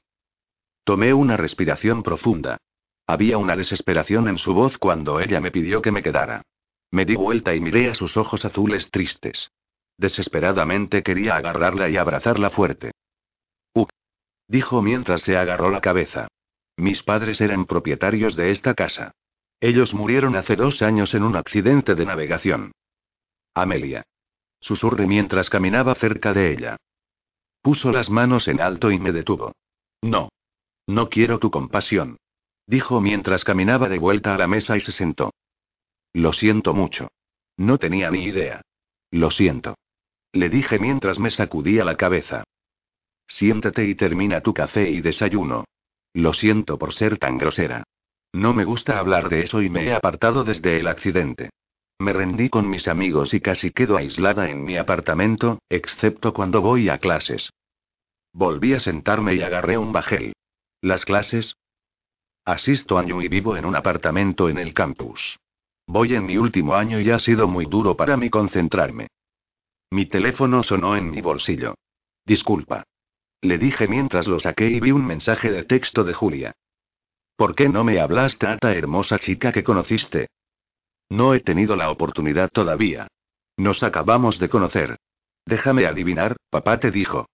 [SPEAKER 1] Tomé una respiración profunda. Había una desesperación en su voz cuando ella me pidió que me quedara. Me di vuelta y miré a sus ojos azules tristes. Desesperadamente quería agarrarla y abrazarla fuerte. Dijo mientras se agarró la cabeza. Mis padres eran propietarios de esta casa. Ellos murieron hace dos años en un accidente de navegación. Amelia. Susurré mientras caminaba cerca de ella. Puso las manos en alto y me detuvo. No. No quiero tu compasión. Dijo mientras caminaba de vuelta a la mesa y se sentó. Lo siento mucho. No tenía ni idea. Lo siento. Le dije mientras me sacudía la cabeza. Siéntate y termina tu café y desayuno. Lo siento por ser tan grosera. No me gusta hablar de eso y me he apartado desde el accidente. Me rendí con mis amigos y casi quedo aislada en mi apartamento, excepto cuando voy a clases. Volví a sentarme y agarré un bajel. ¿Las clases? Asisto año y vivo en un apartamento en el campus. Voy en mi último año y ha sido muy duro para mí concentrarme. Mi teléfono sonó en mi bolsillo. Disculpa. Le dije mientras lo saqué y vi un mensaje de texto de Julia. ¿Por qué no me hablaste a esta hermosa chica que conociste? No he tenido la oportunidad todavía. Nos acabamos de conocer. Déjame adivinar, papá te dijo.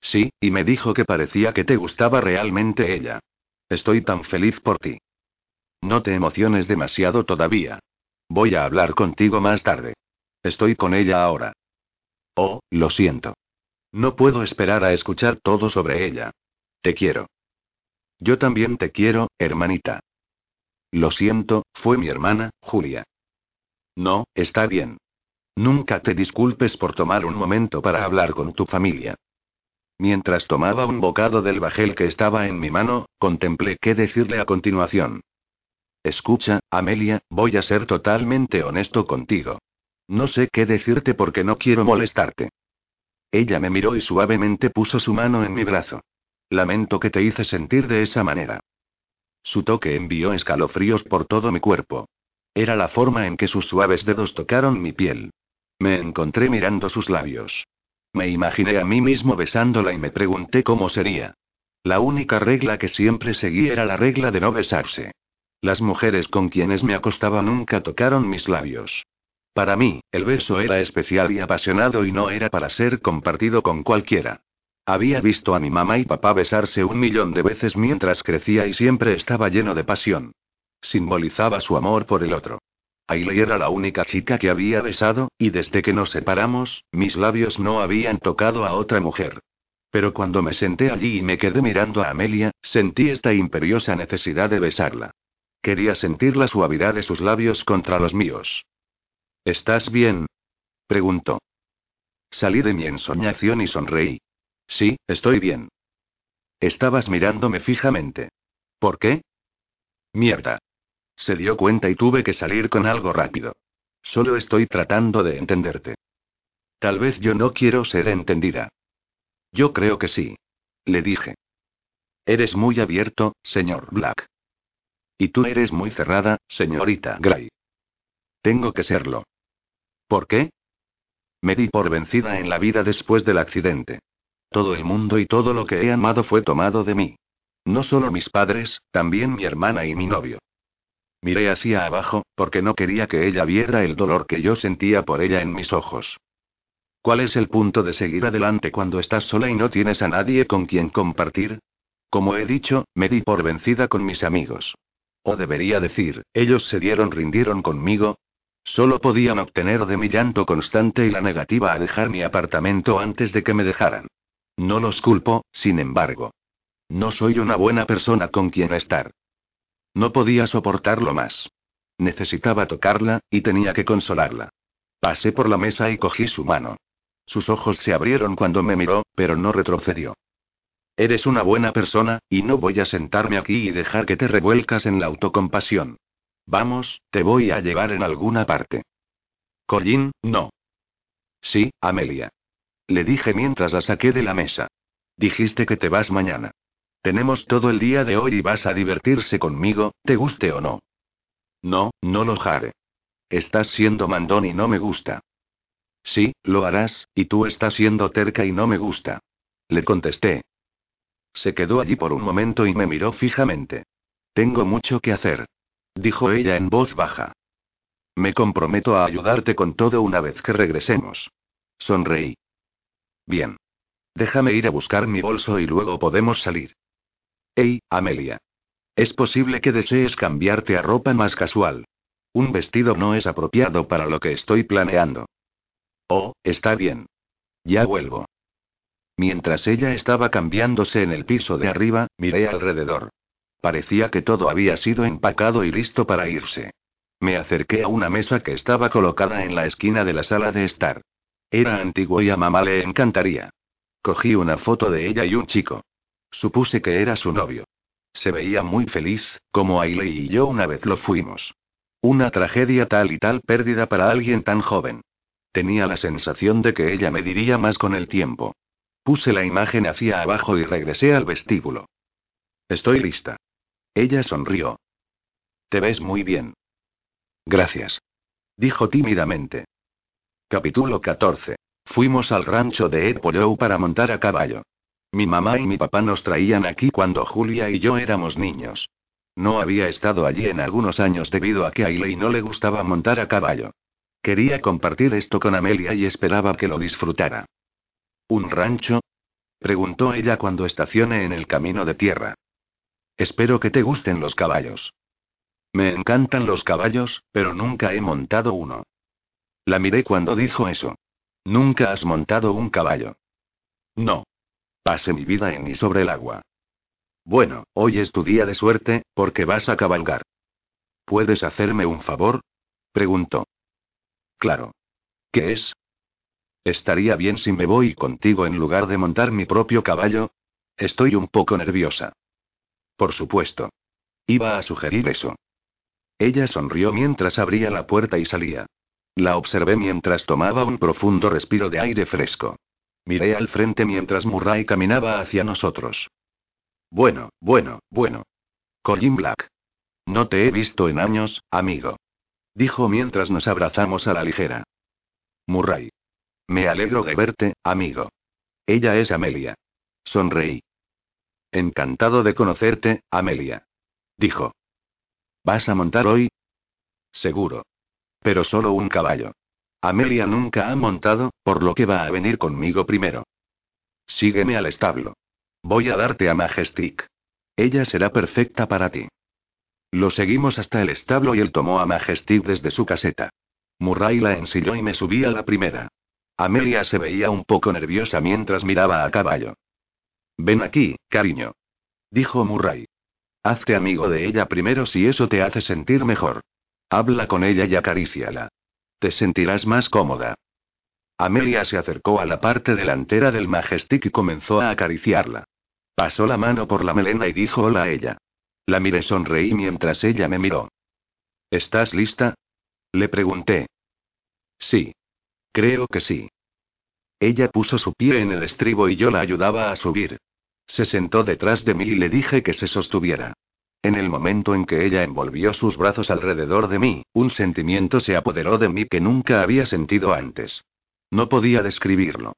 [SPEAKER 1] Sí, y me dijo que parecía que te gustaba realmente ella. Estoy tan feliz por ti. No te emociones demasiado todavía. Voy a hablar contigo más tarde. Estoy con ella ahora. Oh, lo siento. No puedo esperar a escuchar todo sobre ella. Te quiero. Yo también te quiero, hermanita. Lo siento, fue mi hermana, Julia. No, está bien. Nunca te disculpes por tomar un momento para hablar con tu familia. Mientras tomaba un bocado del bajel que estaba en mi mano, contemplé qué decirle a continuación. Escucha, Amelia, voy a ser totalmente honesto contigo. No sé qué decirte porque no quiero molestarte. Ella me miró y suavemente puso su mano en mi brazo. Lamento que te hice sentir de esa manera. Su toque envió escalofríos por todo mi cuerpo. Era la forma en que sus suaves dedos tocaron mi piel. Me encontré mirando sus labios. Me imaginé a mí mismo besándola y me pregunté cómo sería. La única regla que siempre seguí era la regla de no besarse. Las mujeres con quienes me acostaba nunca tocaron mis labios. Para mí, el beso era especial y apasionado y no era para ser compartido con cualquiera. Había visto a mi mamá y papá besarse un millón de veces mientras crecía y siempre estaba lleno de pasión. Simbolizaba su amor por el otro. Ailey era la única chica que había besado, y desde que nos separamos, mis labios no habían tocado a otra mujer. Pero cuando me senté allí y me quedé mirando a Amelia, sentí esta imperiosa necesidad de besarla. Quería sentir la suavidad de sus labios contra los míos. ¿Estás bien? preguntó. Salí de mi ensoñación y sonreí. Sí, estoy bien. Estabas mirándome fijamente. ¿Por qué? Mierda. Se dio cuenta y tuve que salir con algo rápido. Solo estoy tratando de entenderte. Tal vez yo no quiero ser entendida. Yo creo que sí. Le dije. Eres muy abierto, señor Black. Y tú eres muy cerrada, señorita Gray. Tengo que serlo. ¿Por qué? Me di por vencida en la vida después del accidente. Todo el mundo y todo lo que he amado fue tomado de mí. No solo mis padres, también mi hermana y mi novio. Miré hacia abajo, porque no quería que ella viera el dolor que yo sentía por ella en mis ojos. ¿Cuál es el punto de seguir adelante cuando estás sola y no tienes a nadie con quien compartir? Como he dicho, me di por vencida con mis amigos. O debería decir, ellos se dieron, rindieron conmigo. Solo podían obtener de mi llanto constante y la negativa a dejar mi apartamento antes de que me dejaran. No los culpo, sin embargo. No soy una buena persona con quien estar. No podía soportarlo más. Necesitaba tocarla, y tenía que consolarla. Pasé por la mesa y cogí su mano. Sus ojos se abrieron cuando me miró, pero no retrocedió. Eres una buena persona, y no voy a sentarme aquí y dejar que te revuelcas en la autocompasión. Vamos, te voy a llevar en alguna parte. Collín, no. Sí, Amelia. Le dije mientras la saqué de la mesa. Dijiste que te vas mañana. Tenemos todo el día de hoy y vas a divertirse conmigo, te guste o no. No, no lo haré. Estás siendo mandón y no me gusta. Sí, lo harás, y tú estás siendo terca y no me gusta. Le contesté. Se quedó allí por un momento y me miró fijamente. Tengo mucho que hacer. Dijo ella en voz baja. Me comprometo a ayudarte con todo una vez que regresemos. Sonreí. Bien. Déjame ir a buscar mi bolso y luego podemos salir. Hey, Amelia. Es posible que desees cambiarte a ropa más casual. Un vestido no es apropiado para lo que estoy planeando. Oh, está bien. Ya vuelvo. Mientras ella estaba cambiándose en el piso de arriba, miré alrededor. Parecía que todo había sido empacado y listo para irse. Me acerqué a una mesa que estaba colocada en la esquina de la sala de estar. Era antiguo y a mamá le encantaría. Cogí una foto de ella y un chico. Supuse que era su novio. Se veía muy feliz, como Ailey y yo una vez lo fuimos. Una tragedia tal y tal pérdida para alguien tan joven. Tenía la sensación de que ella me diría más con el tiempo. Puse la imagen hacia abajo y regresé al vestíbulo. Estoy lista. Ella sonrió. Te ves muy bien. Gracias. Dijo tímidamente. Capítulo 14. Fuimos al rancho de Ed para montar a caballo. Mi mamá y mi papá nos traían aquí cuando Julia y yo éramos niños. No había estado allí en algunos años debido a que Ailey no le gustaba montar a caballo. Quería compartir esto con Amelia y esperaba que lo disfrutara. ¿Un rancho? preguntó ella cuando estacioné en el camino de tierra. Espero que te gusten los caballos. Me encantan los caballos, pero nunca he montado uno. La miré cuando dijo eso. Nunca has montado un caballo. No. Pasé mi vida en y sobre el agua. Bueno, hoy es tu día de suerte, porque vas a cabalgar. ¿Puedes hacerme un favor? preguntó. Claro. ¿Qué es? ¿Estaría bien si me voy contigo en lugar de montar mi propio caballo? Estoy un poco nerviosa. Por supuesto. Iba a sugerir eso. Ella sonrió mientras abría la puerta y salía. La observé mientras tomaba un profundo respiro de aire fresco. Miré al frente mientras Murray caminaba hacia nosotros. Bueno, bueno, bueno. Colin Black. No te he visto en años, amigo. Dijo mientras nos abrazamos a la ligera. Murray. Me alegro de verte, amigo. Ella es Amelia. Sonreí. Encantado de conocerte, Amelia. Dijo. ¿Vas a montar hoy? Seguro. Pero solo un caballo. Amelia nunca ha montado, por lo que va a venir conmigo primero. Sígueme al establo. Voy a darte a Majestic. Ella será perfecta para ti. Lo seguimos hasta el establo y él tomó a Majestic desde su caseta. Murray la ensilló y me subí a la primera. Amelia se veía un poco nerviosa mientras miraba a caballo. Ven aquí, cariño. Dijo Murray. Hazte amigo de ella primero si eso te hace sentir mejor. Habla con ella y acaríciala. Te sentirás más cómoda. Amelia se acercó a la parte delantera del Majestic y comenzó a acariciarla. Pasó la mano por la melena y dijo hola a ella. La miré sonreí mientras ella me miró. ¿Estás lista? Le pregunté. Sí. Creo que sí. Ella puso su pie en el estribo y yo la ayudaba a subir. Se sentó detrás de mí y le dije que se sostuviera. En el momento en que ella envolvió sus brazos alrededor de mí, un sentimiento se apoderó de mí que nunca había sentido antes. No podía describirlo.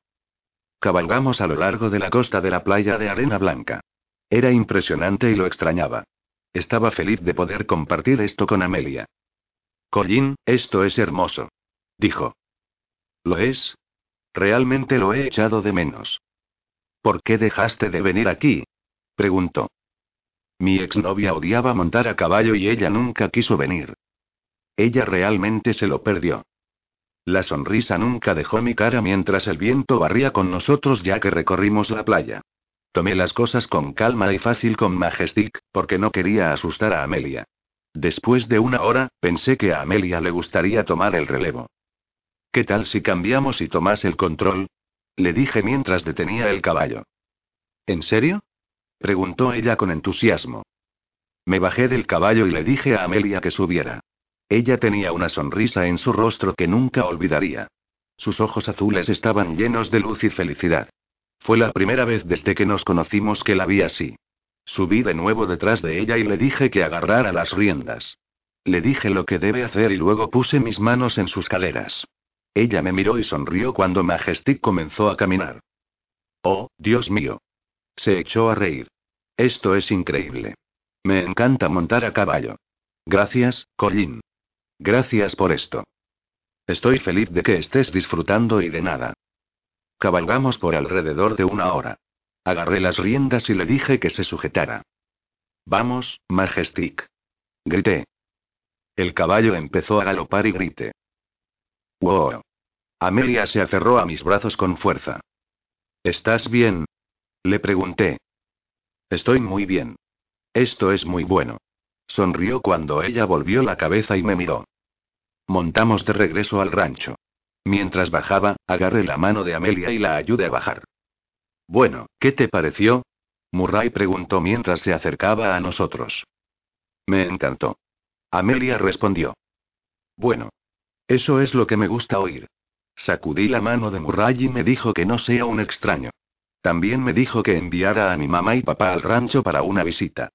[SPEAKER 1] Cabalgamos a lo largo de la costa de la playa de arena blanca. Era impresionante y lo extrañaba. Estaba feliz de poder compartir esto con Amelia. Collín, esto es hermoso. Dijo. ¿Lo es? Realmente lo he echado de menos. ¿Por qué dejaste de venir aquí? preguntó. Mi exnovia odiaba montar a caballo y ella nunca quiso venir. Ella realmente se lo perdió. La sonrisa nunca dejó mi cara mientras el viento barría con nosotros ya que recorrimos la playa. Tomé las cosas con calma y fácil con Majestic, porque no quería asustar a Amelia. Después de una hora, pensé que a Amelia le gustaría tomar el relevo. ¿Qué tal si cambiamos y tomas el control? Le dije mientras detenía el caballo. ¿En serio? preguntó ella con entusiasmo. Me bajé del caballo y le dije a Amelia que subiera. Ella tenía una sonrisa en su rostro que nunca olvidaría. Sus ojos azules estaban llenos de luz y felicidad. Fue la primera vez desde que nos conocimos que la vi así. Subí de nuevo detrás de ella y le dije que agarrara las riendas. Le dije lo que debe hacer y luego puse mis manos en sus caderas. Ella me miró y sonrió cuando Majestic comenzó a caminar. Oh, Dios mío. Se echó a reír. Esto es increíble. Me encanta montar a caballo. Gracias, Colin. Gracias por esto. Estoy feliz de que estés disfrutando y de nada. Cabalgamos por alrededor de una hora. Agarré las riendas y le dije que se sujetara. Vamos, Majestic. Grité. El caballo empezó a galopar y grité. Wow. Amelia se aferró a mis brazos con fuerza. ¿Estás bien? Le pregunté. Estoy muy bien. Esto es muy bueno. Sonrió cuando ella volvió la cabeza y me miró. Montamos de regreso al rancho. Mientras bajaba, agarré la mano de Amelia y la ayudé a bajar. Bueno, ¿qué te pareció? Murray preguntó mientras se acercaba a nosotros. Me encantó. Amelia respondió. Bueno. Eso es lo que me gusta oír. Sacudí la mano de Murray y me dijo que no sea un extraño. También me dijo que enviara a mi mamá y papá al rancho para una visita.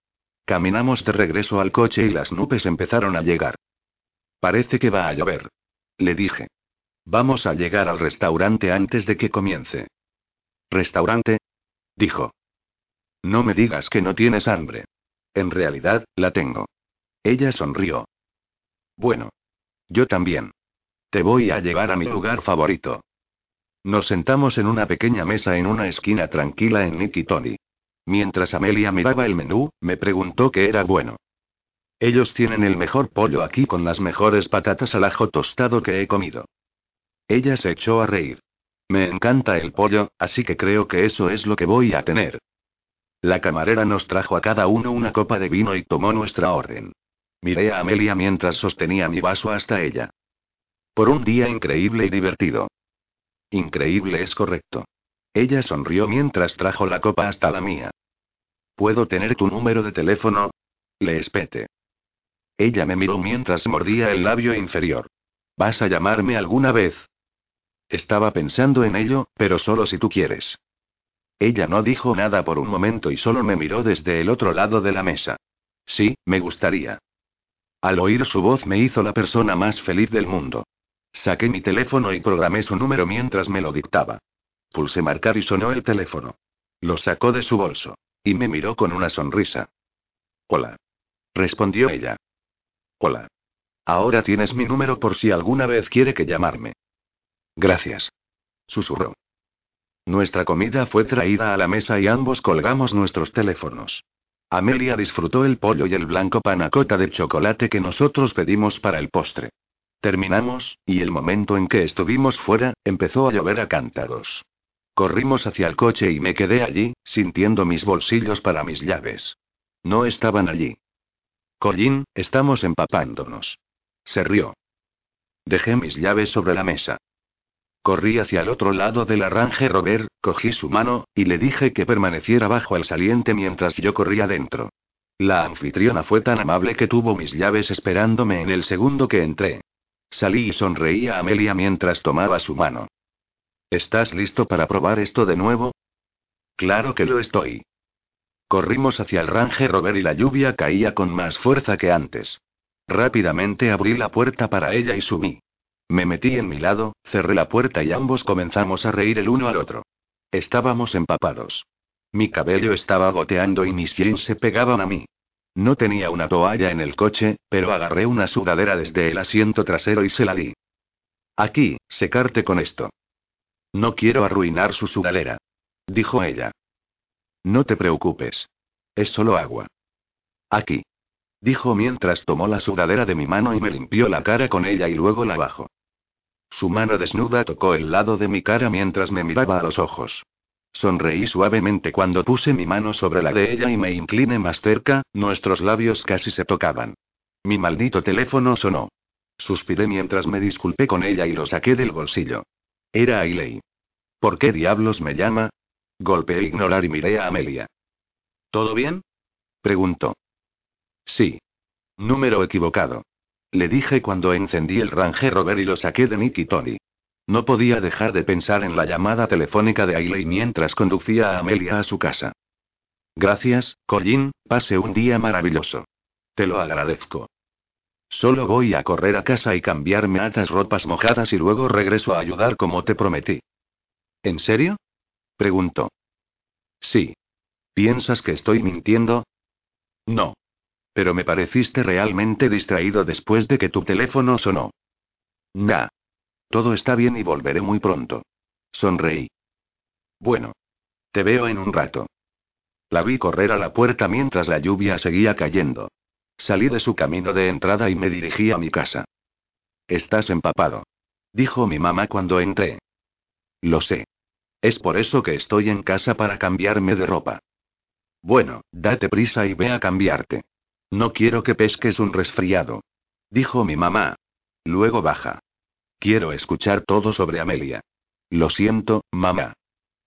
[SPEAKER 1] Caminamos de regreso al coche y las nubes empezaron a llegar. Parece que va a llover. Le dije. Vamos a llegar al restaurante antes de que comience. ¿Restaurante? Dijo. No me digas que no tienes hambre. En realidad, la tengo. Ella sonrió. Bueno. Yo también. Te voy a llevar a mi lugar favorito. Nos sentamos en una pequeña mesa en una esquina tranquila en Nick Tony. Mientras Amelia miraba el menú, me preguntó qué era bueno. Ellos tienen el mejor pollo aquí con las mejores patatas al ajo tostado que he comido. Ella se echó a reír. Me encanta el pollo, así que creo que eso es lo que voy a tener. La camarera nos trajo a cada uno una copa de vino y tomó nuestra orden. Miré a Amelia mientras sostenía mi vaso hasta ella. Por un día increíble y divertido. Increíble es correcto. Ella sonrió mientras trajo la copa hasta la mía. ¿Puedo tener tu número de teléfono? Le espete. Ella me miró mientras mordía el labio inferior. ¿Vas a llamarme alguna vez? Estaba pensando en ello, pero solo si tú quieres. Ella no dijo nada por un momento y solo me miró desde el otro lado de la mesa. Sí, me gustaría. Al oír su voz me hizo la persona más feliz del mundo. Saqué mi teléfono y programé su número mientras me lo dictaba. Pulsé marcar y sonó el teléfono. Lo sacó de su bolso. Y me miró con una sonrisa. Hola. Respondió ella. Hola. Ahora tienes mi número por si alguna vez quiere que llamarme. Gracias. Susurró. Nuestra comida fue traída a la mesa y ambos colgamos nuestros teléfonos. Amelia disfrutó el pollo y el blanco panacota de chocolate que nosotros pedimos para el postre. Terminamos, y el momento en que estuvimos fuera, empezó a llover a cántaros. Corrimos hacia el coche y me quedé allí, sintiendo mis bolsillos para mis llaves. No estaban allí. Collín, estamos empapándonos. Se rió. Dejé mis llaves sobre la mesa. Corrí hacia el otro lado de la Range Rover, cogí su mano, y le dije que permaneciera bajo el saliente mientras yo corría dentro. La anfitriona fue tan amable que tuvo mis llaves esperándome en el segundo que entré. Salí y sonreí a Amelia mientras tomaba su mano. ¿Estás listo para probar esto de nuevo? Claro que lo estoy. Corrimos hacia el Range Rover y la lluvia caía con más fuerza que antes. Rápidamente abrí la puerta para ella y subí. Me metí en mi lado, cerré la puerta y ambos comenzamos a reír el uno al otro. Estábamos empapados. Mi cabello estaba goteando y mis jeans se pegaban a mí. No tenía una toalla en el coche, pero agarré una sudadera desde el asiento trasero y se la di. Aquí, secarte con esto. No quiero arruinar su sudadera. Dijo ella. No te preocupes. Es solo agua. Aquí. Dijo mientras tomó la sudadera de mi mano y me limpió la cara con ella y luego la bajó. Su mano desnuda tocó el lado de mi cara mientras me miraba a los ojos. Sonreí suavemente cuando puse mi mano sobre la de ella y me incliné más cerca, nuestros labios casi se tocaban. Mi maldito teléfono sonó. Suspiré mientras me disculpé con ella y lo saqué del bolsillo. Era Ailey. ¿Por qué diablos me llama? Golpeé ignorar y miré a Amelia. ¿Todo bien? preguntó. Sí. Número equivocado. Le dije cuando encendí el Range Rover y lo saqué de Nick Tony. No podía dejar de pensar en la llamada telefónica de Ailey mientras conducía a Amelia a su casa. Gracias, Colin, pase un día maravilloso. Te lo agradezco. Solo voy a correr a casa y cambiarme altas ropas mojadas y luego regreso a ayudar como te prometí. ¿En serio? preguntó. Sí. ¿Piensas que estoy mintiendo? No. Pero me pareciste realmente distraído después de que tu teléfono sonó. Nah. Todo está bien y volveré muy pronto. Sonreí. Bueno. Te veo en un rato. La vi correr a la puerta mientras la lluvia seguía cayendo. Salí de su camino de entrada y me dirigí a mi casa. Estás empapado. Dijo mi mamá cuando entré. Lo sé. Es por eso que estoy en casa para cambiarme de ropa. Bueno, date prisa y ve a cambiarte. No quiero que pesques un resfriado. Dijo mi mamá. Luego baja. Quiero escuchar todo sobre Amelia. Lo siento, mamá.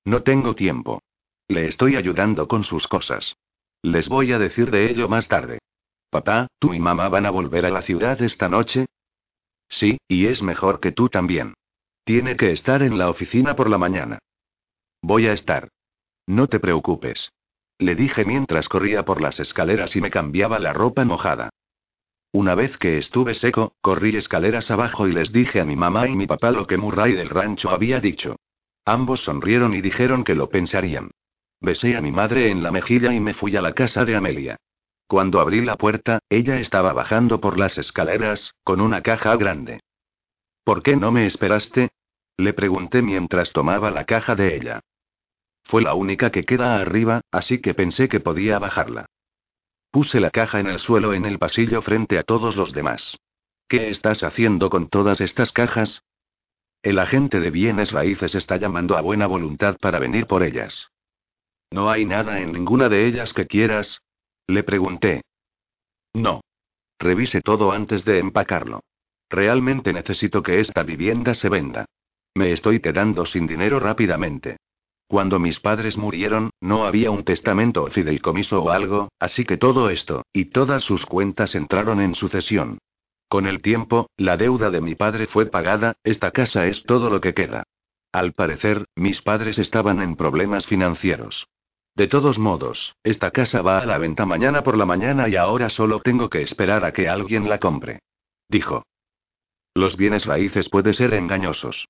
[SPEAKER 1] No tengo tiempo. Le estoy ayudando con sus cosas. Les voy a decir de ello más tarde. Papá, ¿tú y mamá van a volver a la ciudad esta noche? Sí, y es mejor que tú también. Tiene que estar en la oficina por la mañana. Voy a estar. No te preocupes. Le dije mientras corría por las escaleras y me cambiaba la ropa mojada. Una vez que estuve seco, corrí escaleras abajo y les dije a mi mamá y mi papá lo que Murray del rancho había dicho. Ambos sonrieron y dijeron que lo pensarían. Besé a mi madre en la mejilla y me fui a la casa de Amelia. Cuando abrí la puerta, ella estaba bajando por las escaleras, con una caja grande. ¿Por qué no me esperaste? Le pregunté mientras tomaba la caja de ella. Fue la única que queda arriba, así que pensé que podía bajarla. Puse la caja en el suelo en el pasillo frente a todos los demás. ¿Qué estás haciendo con todas estas cajas? El agente de bienes raíces está llamando a buena voluntad para venir por ellas. ¿No hay nada en ninguna de ellas que quieras? Le pregunté. No. Revise todo antes de empacarlo. Realmente necesito que esta vivienda se venda. Me estoy quedando sin dinero rápidamente. Cuando mis padres murieron, no había un testamento o fideicomiso o algo, así que todo esto, y todas sus cuentas entraron en sucesión. Con el tiempo, la deuda de mi padre fue pagada, esta casa es todo lo que queda. Al parecer, mis padres estaban en problemas financieros. De todos modos, esta casa va a la venta mañana por la mañana y ahora solo tengo que esperar a que alguien la compre. Dijo. Los bienes raíces pueden ser engañosos.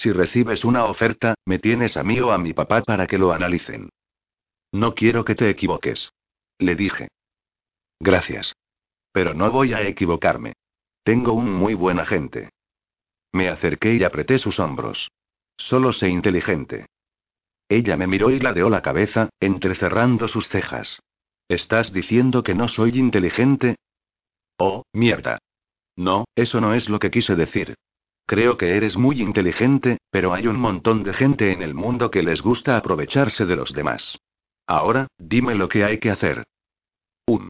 [SPEAKER 1] Si recibes una oferta, me tienes a mí o a mi papá para que lo analicen. No quiero que te equivoques. Le dije. Gracias. Pero no voy a equivocarme. Tengo un muy buen agente. Me acerqué y apreté sus hombros. Solo sé inteligente. Ella me miró y ladeó la cabeza, entrecerrando sus cejas. ¿Estás diciendo que no soy inteligente? Oh, mierda. No, eso no es lo que quise decir. Creo que eres muy inteligente, pero hay un montón de gente en el mundo que les gusta aprovecharse de los demás. Ahora, dime lo que hay que hacer. Un.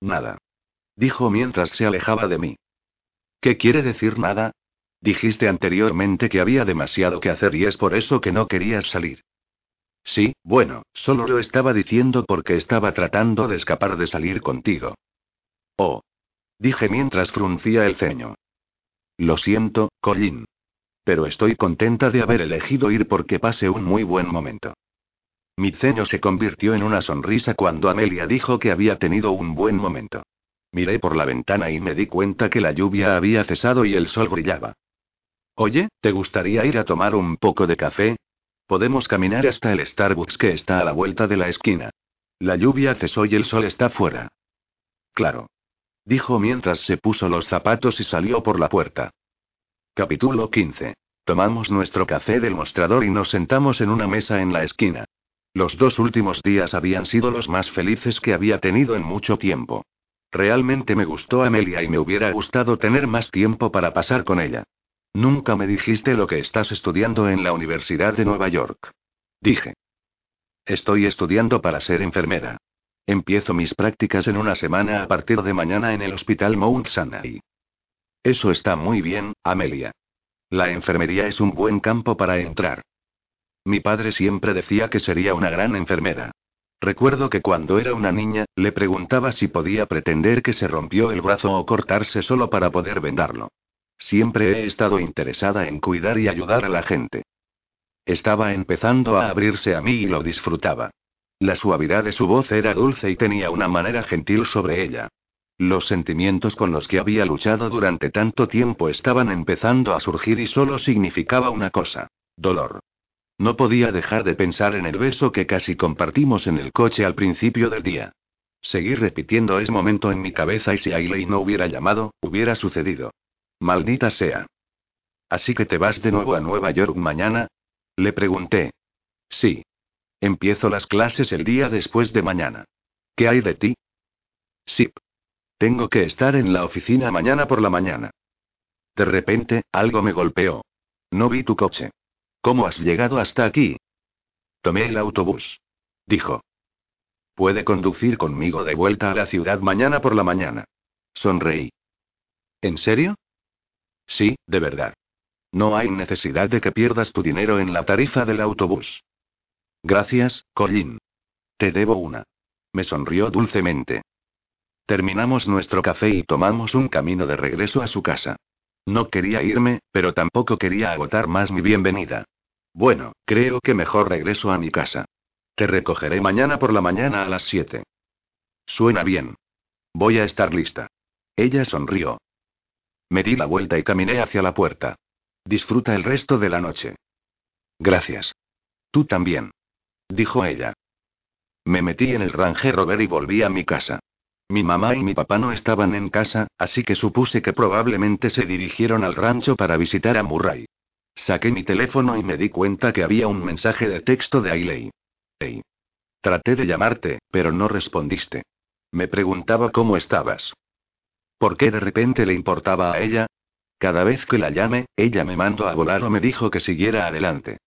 [SPEAKER 1] Nada. Dijo mientras se alejaba de mí. ¿Qué quiere decir nada? Dijiste anteriormente que había demasiado que hacer y es por eso que no querías salir. Sí, bueno, solo lo estaba diciendo porque estaba tratando de escapar de salir contigo. Oh. Dije mientras fruncía el ceño. Lo siento, Colin. Pero estoy contenta de haber elegido ir porque pase un muy buen momento. Mi ceño se convirtió en una sonrisa cuando Amelia dijo que había tenido un buen momento. Miré por la ventana y me di cuenta que la lluvia había cesado y el sol brillaba. Oye, ¿te gustaría ir a tomar un poco de café? Podemos caminar hasta el Starbucks que está a la vuelta de la esquina. La lluvia cesó y el sol está fuera. Claro. Dijo mientras se puso los zapatos y salió por la puerta. Capítulo 15. Tomamos nuestro café del mostrador y nos sentamos en una mesa en la esquina. Los dos últimos días habían sido los más felices que había tenido en mucho tiempo. Realmente me gustó Amelia y me hubiera gustado tener más tiempo para pasar con ella. Nunca me dijiste lo que estás estudiando en la Universidad de Nueva York. Dije. Estoy estudiando para ser enfermera. Empiezo mis prácticas en una semana a partir de mañana en el Hospital Mount Sinai. Eso está muy bien, Amelia. La enfermería es un buen campo para entrar. Mi padre siempre decía que sería una gran enfermera. Recuerdo que cuando era una niña, le preguntaba si podía pretender que se rompió el brazo o cortarse solo para poder vendarlo. Siempre he estado interesada en cuidar y ayudar a la gente. Estaba empezando a abrirse a mí y lo disfrutaba. La suavidad de su voz era dulce y tenía una manera gentil sobre ella. Los sentimientos con los que había luchado durante tanto tiempo estaban empezando a surgir y solo significaba una cosa, dolor. No podía dejar de pensar en el beso que casi compartimos en el coche al principio del día. Seguí repitiendo ese momento en mi cabeza y si Ailey no hubiera llamado, hubiera sucedido. Maldita sea. ¿Así que te vas de nuevo a Nueva York mañana? Le pregunté. Sí. Empiezo las clases el día después de mañana. ¿Qué hay de ti? Sí. Tengo que estar en la oficina mañana por la mañana. De repente, algo me golpeó. No vi tu coche. ¿Cómo has llegado hasta aquí? Tomé el autobús. Dijo. Puede conducir conmigo de vuelta a la ciudad mañana por la mañana. Sonreí. ¿En serio? Sí, de verdad. No hay necesidad de que pierdas tu dinero en la tarifa del autobús. Gracias, Colin. Te debo una. Me sonrió dulcemente. Terminamos nuestro café y tomamos un camino de regreso a su casa. No quería irme, pero tampoco quería agotar más mi bienvenida. Bueno, creo que mejor regreso a mi casa. Te recogeré mañana por la mañana a las 7. Suena bien. Voy a estar lista. Ella sonrió. Me di la vuelta y caminé hacia la puerta. Disfruta el resto de la noche. Gracias. Tú también. Dijo ella. Me metí en el Range Rover y volví a mi casa. Mi mamá y mi papá no estaban en casa, así que supuse que probablemente se dirigieron al rancho para visitar a Murray. Saqué mi teléfono y me di cuenta que había un mensaje de texto de Ailey. Hey. Traté de llamarte, pero no respondiste. Me preguntaba cómo estabas. ¿Por qué de repente le importaba a ella? Cada vez que la llame, ella me mandó a volar o me dijo que siguiera adelante.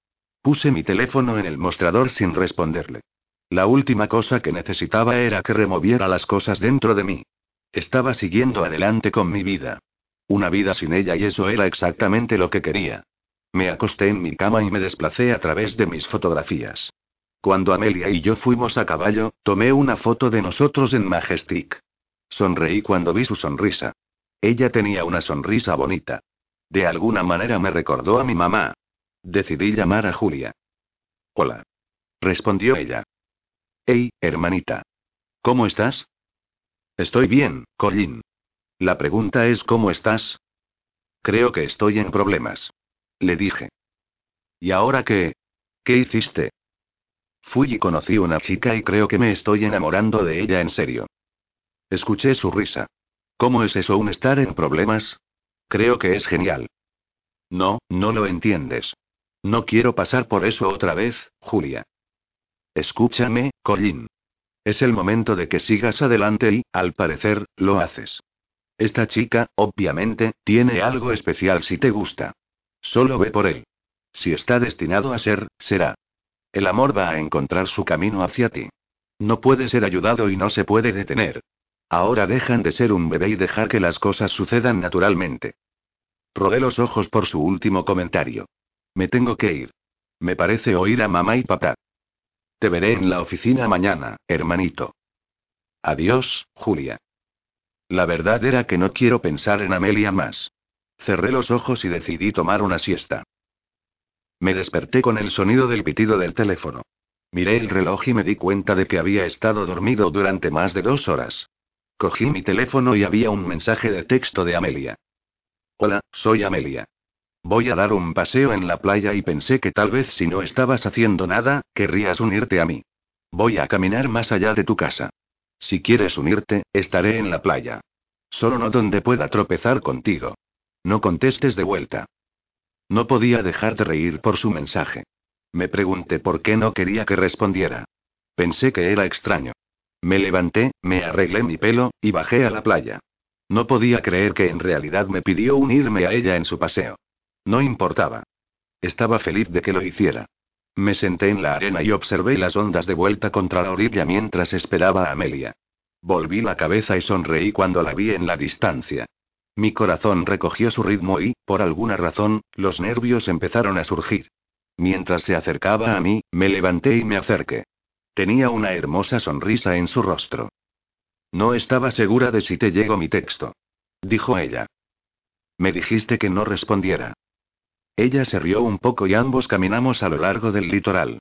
[SPEAKER 1] Puse mi teléfono en el mostrador sin responderle. La última cosa que necesitaba era que removiera las cosas dentro de mí. Estaba siguiendo adelante con mi vida. Una vida sin ella y eso era exactamente lo que quería. Me acosté en mi cama y me desplacé a través de mis fotografías. Cuando Amelia y yo fuimos a caballo, tomé una foto de nosotros en Majestic. Sonreí cuando vi su sonrisa. Ella tenía una sonrisa bonita. De alguna manera me recordó a mi mamá. Decidí llamar a Julia. Hola. Respondió ella. Hey, hermanita. ¿Cómo estás? Estoy bien, Colin. La pregunta es ¿cómo estás? Creo que estoy en problemas. Le dije. ¿Y ahora qué? ¿Qué hiciste? Fui y conocí una chica y creo que me estoy enamorando de ella en serio. Escuché su risa. ¿Cómo es eso un estar en problemas? Creo que es genial. No, no lo entiendes. No quiero pasar por eso otra vez, Julia. Escúchame, Colin. Es el momento de que sigas adelante y, al parecer, lo haces. Esta chica, obviamente, tiene algo especial si te gusta. Solo ve por él. Si está destinado a ser, será. El amor va a encontrar su camino hacia ti. No puede ser ayudado y no se puede detener. Ahora dejan de ser un bebé y dejar que las cosas sucedan naturalmente. Rodé los ojos por su último comentario. Me tengo que ir. Me parece oír a mamá y papá. Te veré en la oficina mañana, hermanito. Adiós, Julia. La verdad era que no quiero pensar en Amelia más. Cerré los ojos y decidí tomar una siesta. Me desperté con el sonido del pitido del teléfono. Miré el reloj y me di cuenta de que había estado dormido durante más de dos horas. Cogí mi teléfono y había un mensaje de texto de Amelia. Hola, soy Amelia. Voy a dar un paseo en la playa y pensé que tal vez si no estabas haciendo nada, querrías unirte a mí. Voy a caminar más allá de tu casa. Si quieres unirte, estaré en la playa. Solo no donde pueda tropezar contigo. No contestes de vuelta. No podía dejar de reír por su mensaje. Me pregunté por qué no quería que respondiera. Pensé que era extraño. Me levanté, me arreglé mi pelo, y bajé a la playa. No podía creer que en realidad me pidió unirme a ella en su paseo. No importaba. Estaba feliz de que lo hiciera. Me senté en la arena y observé las ondas de vuelta contra la orilla mientras esperaba a Amelia. Volví la cabeza y sonreí cuando la vi en la distancia. Mi corazón recogió su ritmo y, por alguna razón, los nervios empezaron a surgir. Mientras se acercaba a mí, me levanté y me acerqué. Tenía una hermosa sonrisa en su rostro. No estaba segura de si te llegó mi texto. Dijo ella. Me dijiste que no respondiera. Ella se rió un poco y ambos caminamos a lo largo del litoral.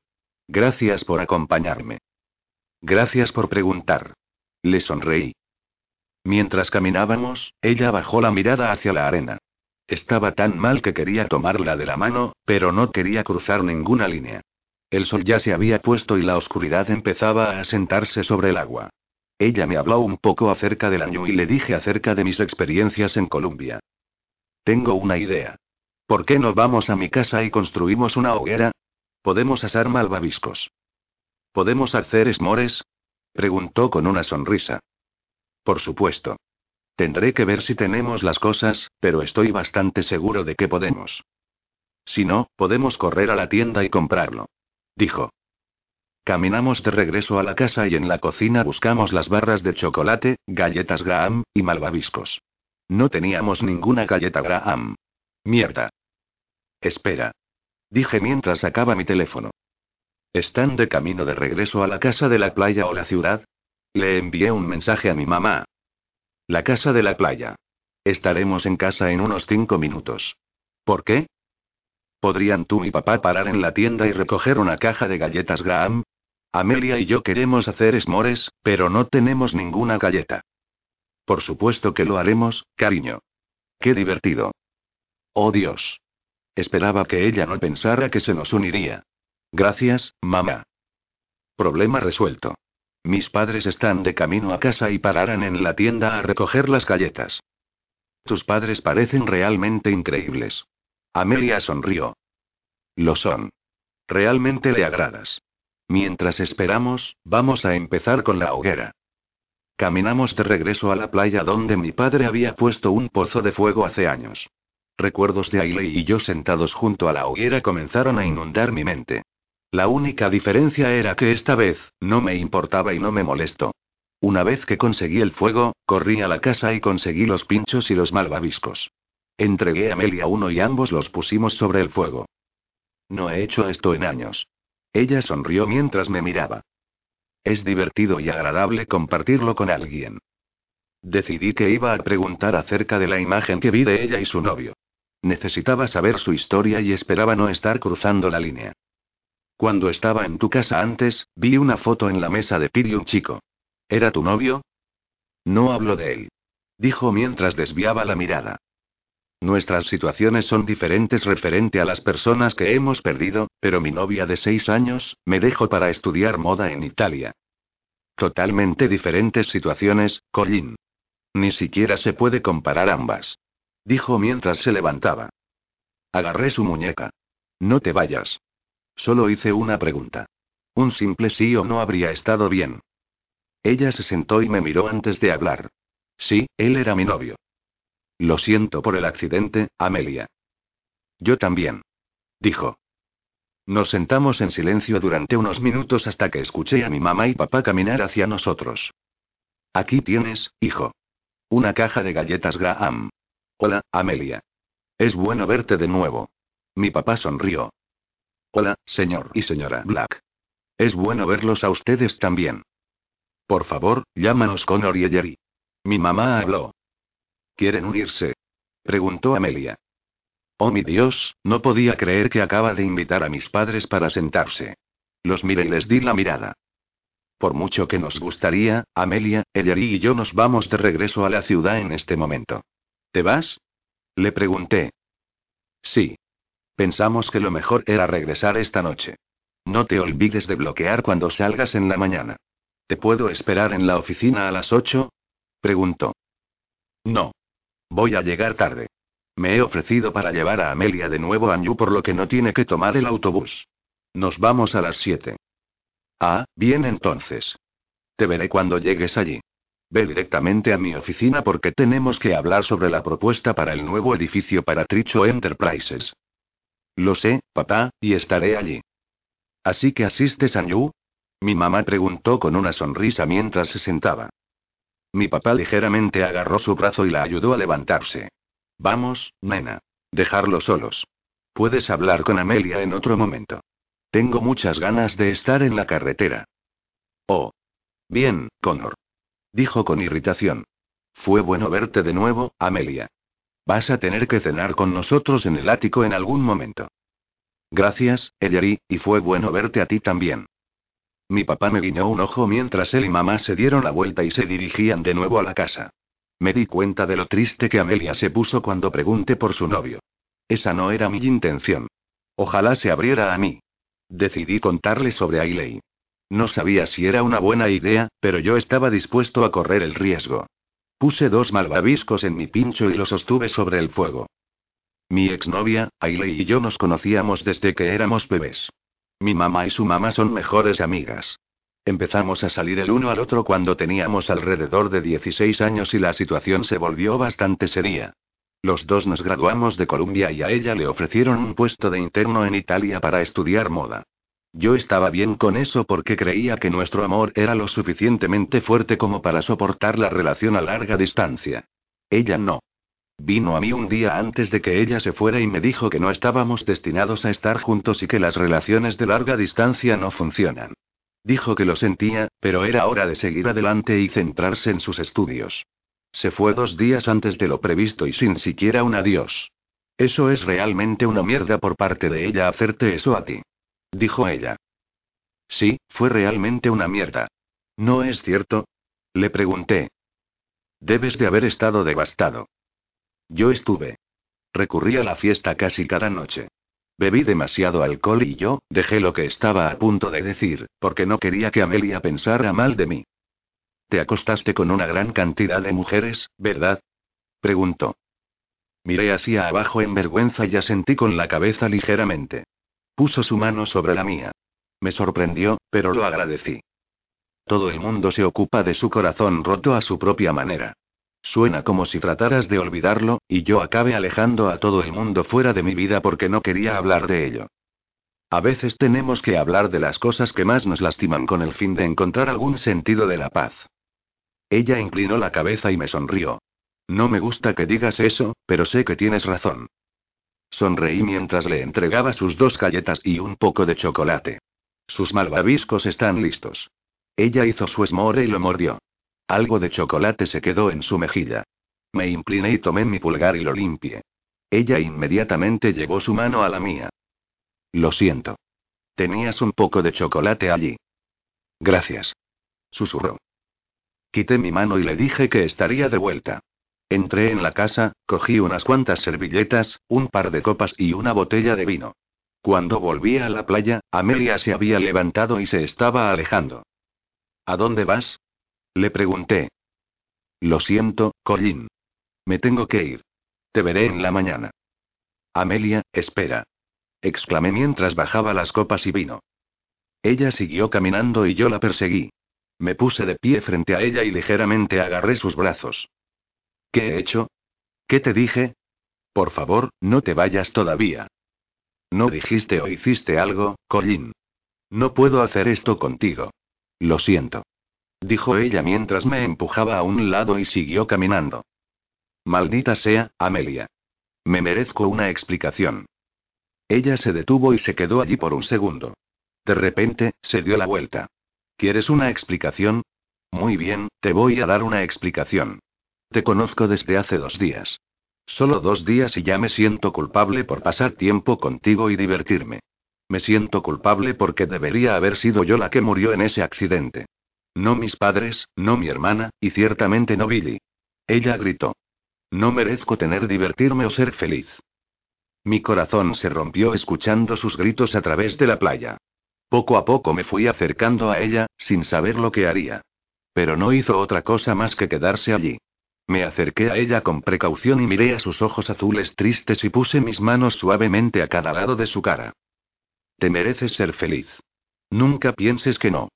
[SPEAKER 1] Gracias por acompañarme. Gracias por preguntar. Le sonreí. Mientras caminábamos, ella bajó la mirada hacia la arena. Estaba tan mal que quería tomarla de la mano, pero no quería cruzar ninguna línea. El sol ya se había puesto y la oscuridad empezaba a asentarse sobre el agua. Ella me habló un poco acerca del año y le dije acerca de mis experiencias en Colombia. Tengo una idea. ¿Por qué no vamos a mi casa y construimos una hoguera? Podemos asar malvaviscos. ¿Podemos hacer esmores? Preguntó con una sonrisa. Por supuesto. Tendré que ver si tenemos las cosas, pero estoy bastante seguro de que podemos. Si no, podemos correr a la tienda y comprarlo. Dijo. Caminamos de regreso a la casa y en la cocina buscamos las barras de chocolate, galletas Graham, y malvaviscos. No teníamos ninguna galleta Graham. Mierda. Espera. Dije mientras sacaba mi teléfono. ¿Están de camino de regreso a la casa de la playa o la ciudad? Le envié un mensaje a mi mamá. La casa de la playa. Estaremos en casa en unos cinco minutos. ¿Por qué? ¿Podrían tú y papá parar en la tienda y recoger una caja de galletas Graham? Amelia y yo queremos hacer esmores, pero no tenemos ninguna galleta. Por supuesto que lo haremos, cariño. Qué divertido. Oh Dios. Esperaba que ella no pensara que se nos uniría. Gracias, mamá. Problema resuelto. Mis padres están de camino a casa y pararán en la tienda a recoger las galletas. Tus padres parecen realmente increíbles. Amelia sonrió. Lo son. Realmente le agradas. Mientras esperamos, vamos a empezar con la hoguera. Caminamos de regreso a la playa donde mi padre había puesto un pozo de fuego hace años. Recuerdos de Ailey y yo sentados junto a la hoguera comenzaron a inundar mi mente. La única diferencia era que esta vez, no me importaba y no me molestó. Una vez que conseguí el fuego, corrí a la casa y conseguí los pinchos y los malvaviscos. Entregué a Melia uno y ambos los pusimos sobre el fuego. No he hecho esto en años. Ella sonrió mientras me miraba. Es divertido y agradable compartirlo con alguien. Decidí que iba a preguntar acerca de la imagen que vi de ella y su novio. Necesitaba saber su historia y esperaba no estar cruzando la línea. Cuando estaba en tu casa antes, vi una foto en la mesa de Piri un chico. ¿Era tu novio? No hablo de él. Dijo mientras desviaba la mirada. Nuestras situaciones son diferentes referente a las personas que hemos perdido, pero mi novia de seis años, me dejó para estudiar moda en Italia. Totalmente diferentes situaciones, Colin. Ni siquiera se puede comparar ambas. Dijo mientras se levantaba. Agarré su muñeca. No te vayas. Solo hice una pregunta. Un simple sí o no habría estado bien. Ella se sentó y me miró antes de hablar. Sí, él era mi novio. Lo siento por el accidente, Amelia. Yo también. Dijo. Nos sentamos en silencio durante unos minutos hasta que escuché a mi mamá y papá caminar hacia nosotros. Aquí tienes, hijo. Una caja de galletas Graham. Hola, Amelia. Es bueno verte de nuevo. Mi papá sonrió. Hola, señor y señora Black. Es bueno verlos a ustedes también. Por favor, llámanos Connor y Jerry. Mi mamá habló. ¿Quieren unirse? preguntó Amelia. Oh mi Dios, no podía creer que acaba de invitar a mis padres para sentarse. Los miré y les di la mirada. Por mucho que nos gustaría, Amelia, Ellery y yo nos vamos de regreso a la ciudad en este momento. ¿Te vas? Le pregunté. Sí. Pensamos que lo mejor era regresar esta noche. No te olvides de bloquear cuando salgas en la mañana. ¿Te puedo esperar en la oficina a las ocho? Preguntó. No. Voy a llegar tarde. Me he ofrecido para llevar a Amelia de nuevo a New por lo que no tiene que tomar el autobús. Nos vamos a las siete. Ah, bien entonces. Te veré cuando llegues allí. Ve directamente a mi oficina porque tenemos que hablar sobre la propuesta para el nuevo edificio para Tricho Enterprises. Lo sé, papá, y estaré allí. ¿Así que asistes a New? Mi mamá preguntó con una sonrisa mientras se sentaba. Mi papá ligeramente agarró su brazo y la ayudó a levantarse. Vamos, nena. Dejarlo solos. Puedes hablar con Amelia en otro momento. Tengo muchas ganas de estar en la carretera. Oh. Bien, Connor. Dijo con irritación. Fue bueno verte de nuevo, Amelia. Vas a tener que cenar con nosotros en el ático en algún momento. Gracias, Ellery, y fue bueno verte a ti también. Mi papá me guiñó un ojo mientras él y mamá se dieron la vuelta y se dirigían de nuevo a la casa. Me di cuenta de lo triste que Amelia se puso cuando pregunté por su novio. Esa no era mi intención. Ojalá se abriera a mí. Decidí contarle sobre Ailey. No sabía si era una buena idea, pero yo estaba dispuesto a correr el riesgo. Puse dos malvaviscos en mi pincho y los sostuve sobre el fuego. Mi exnovia, Ailey y yo nos conocíamos desde que éramos bebés. Mi mamá y su mamá son mejores amigas. Empezamos a salir el uno al otro cuando teníamos alrededor de 16 años y la situación se volvió bastante seria. Los dos nos graduamos de Columbia y a ella le ofrecieron un puesto de interno en Italia para estudiar moda. Yo estaba bien con eso porque creía que nuestro amor era lo suficientemente fuerte como para soportar la relación a larga distancia. Ella no. Vino a mí un día antes de que ella se fuera y me dijo que no estábamos destinados a estar juntos y que las relaciones de larga distancia no funcionan. Dijo que lo sentía, pero era hora de seguir adelante y centrarse en sus estudios. Se fue dos días antes de lo previsto y sin siquiera un adiós. Eso es realmente una mierda por parte de ella hacerte eso a ti. Dijo ella. Sí, fue realmente una mierda. ¿No es cierto? Le pregunté. Debes de haber estado devastado. Yo estuve. Recurrí a la fiesta casi cada noche. Bebí demasiado alcohol y yo, dejé lo que estaba a punto de decir, porque no quería que Amelia pensara mal de mí. Te acostaste con una gran cantidad de mujeres, ¿verdad? Preguntó. Miré hacia abajo en vergüenza y asentí con la cabeza ligeramente. Puso su mano sobre la mía. Me sorprendió, pero lo agradecí. Todo el mundo se ocupa de su corazón roto a su propia manera. Suena como si trataras de olvidarlo, y yo acabe alejando a todo el mundo fuera de mi vida porque no quería hablar de ello. A veces tenemos que hablar de las cosas que más nos lastiman con el fin de encontrar algún sentido de la paz. Ella inclinó la cabeza y me sonrió. No me gusta que digas eso, pero sé que tienes razón. Sonreí mientras le entregaba sus dos galletas y un poco de chocolate. Sus malvaviscos están listos. Ella hizo su esmore y lo mordió. Algo de chocolate se quedó en su mejilla. Me incliné y tomé mi pulgar y lo limpié. Ella inmediatamente llevó su mano a la mía. Lo siento. Tenías un poco de chocolate allí. Gracias. Susurró. Quité mi mano y le dije que estaría de vuelta. Entré en la casa, cogí unas cuantas servilletas, un par de copas y una botella de vino. Cuando volví a la playa, Amelia se había levantado y se estaba alejando. ¿A dónde vas? Le pregunté. Lo siento, Colin. Me tengo que ir. Te veré en la mañana. Amelia, espera. exclamé mientras bajaba las copas y vino. Ella siguió caminando y yo la perseguí. Me puse de pie frente a ella y ligeramente agarré sus brazos. ¿Qué he hecho? ¿Qué te dije? Por favor, no te vayas todavía. No dijiste o hiciste algo, Colin. No puedo hacer esto contigo. Lo siento dijo ella mientras me empujaba a un lado y siguió caminando. Maldita sea, Amelia. Me merezco una explicación. Ella se detuvo y se quedó allí por un segundo. De repente, se dio la vuelta. ¿Quieres una explicación? Muy bien, te voy a dar una explicación. Te conozco desde hace dos días. Solo dos días y ya me siento culpable por pasar tiempo contigo y divertirme. Me siento culpable porque debería haber sido yo la que murió en ese accidente. No mis padres, no mi hermana, y ciertamente no Billy. Ella gritó. No merezco tener divertirme o ser feliz. Mi corazón se rompió escuchando sus gritos a través de la playa. Poco a poco me fui acercando a ella, sin saber lo que haría. Pero no hizo otra cosa más que quedarse allí. Me acerqué a ella con precaución y miré a sus ojos azules tristes y puse mis manos suavemente a cada lado de su cara. Te mereces ser feliz. Nunca pienses que no.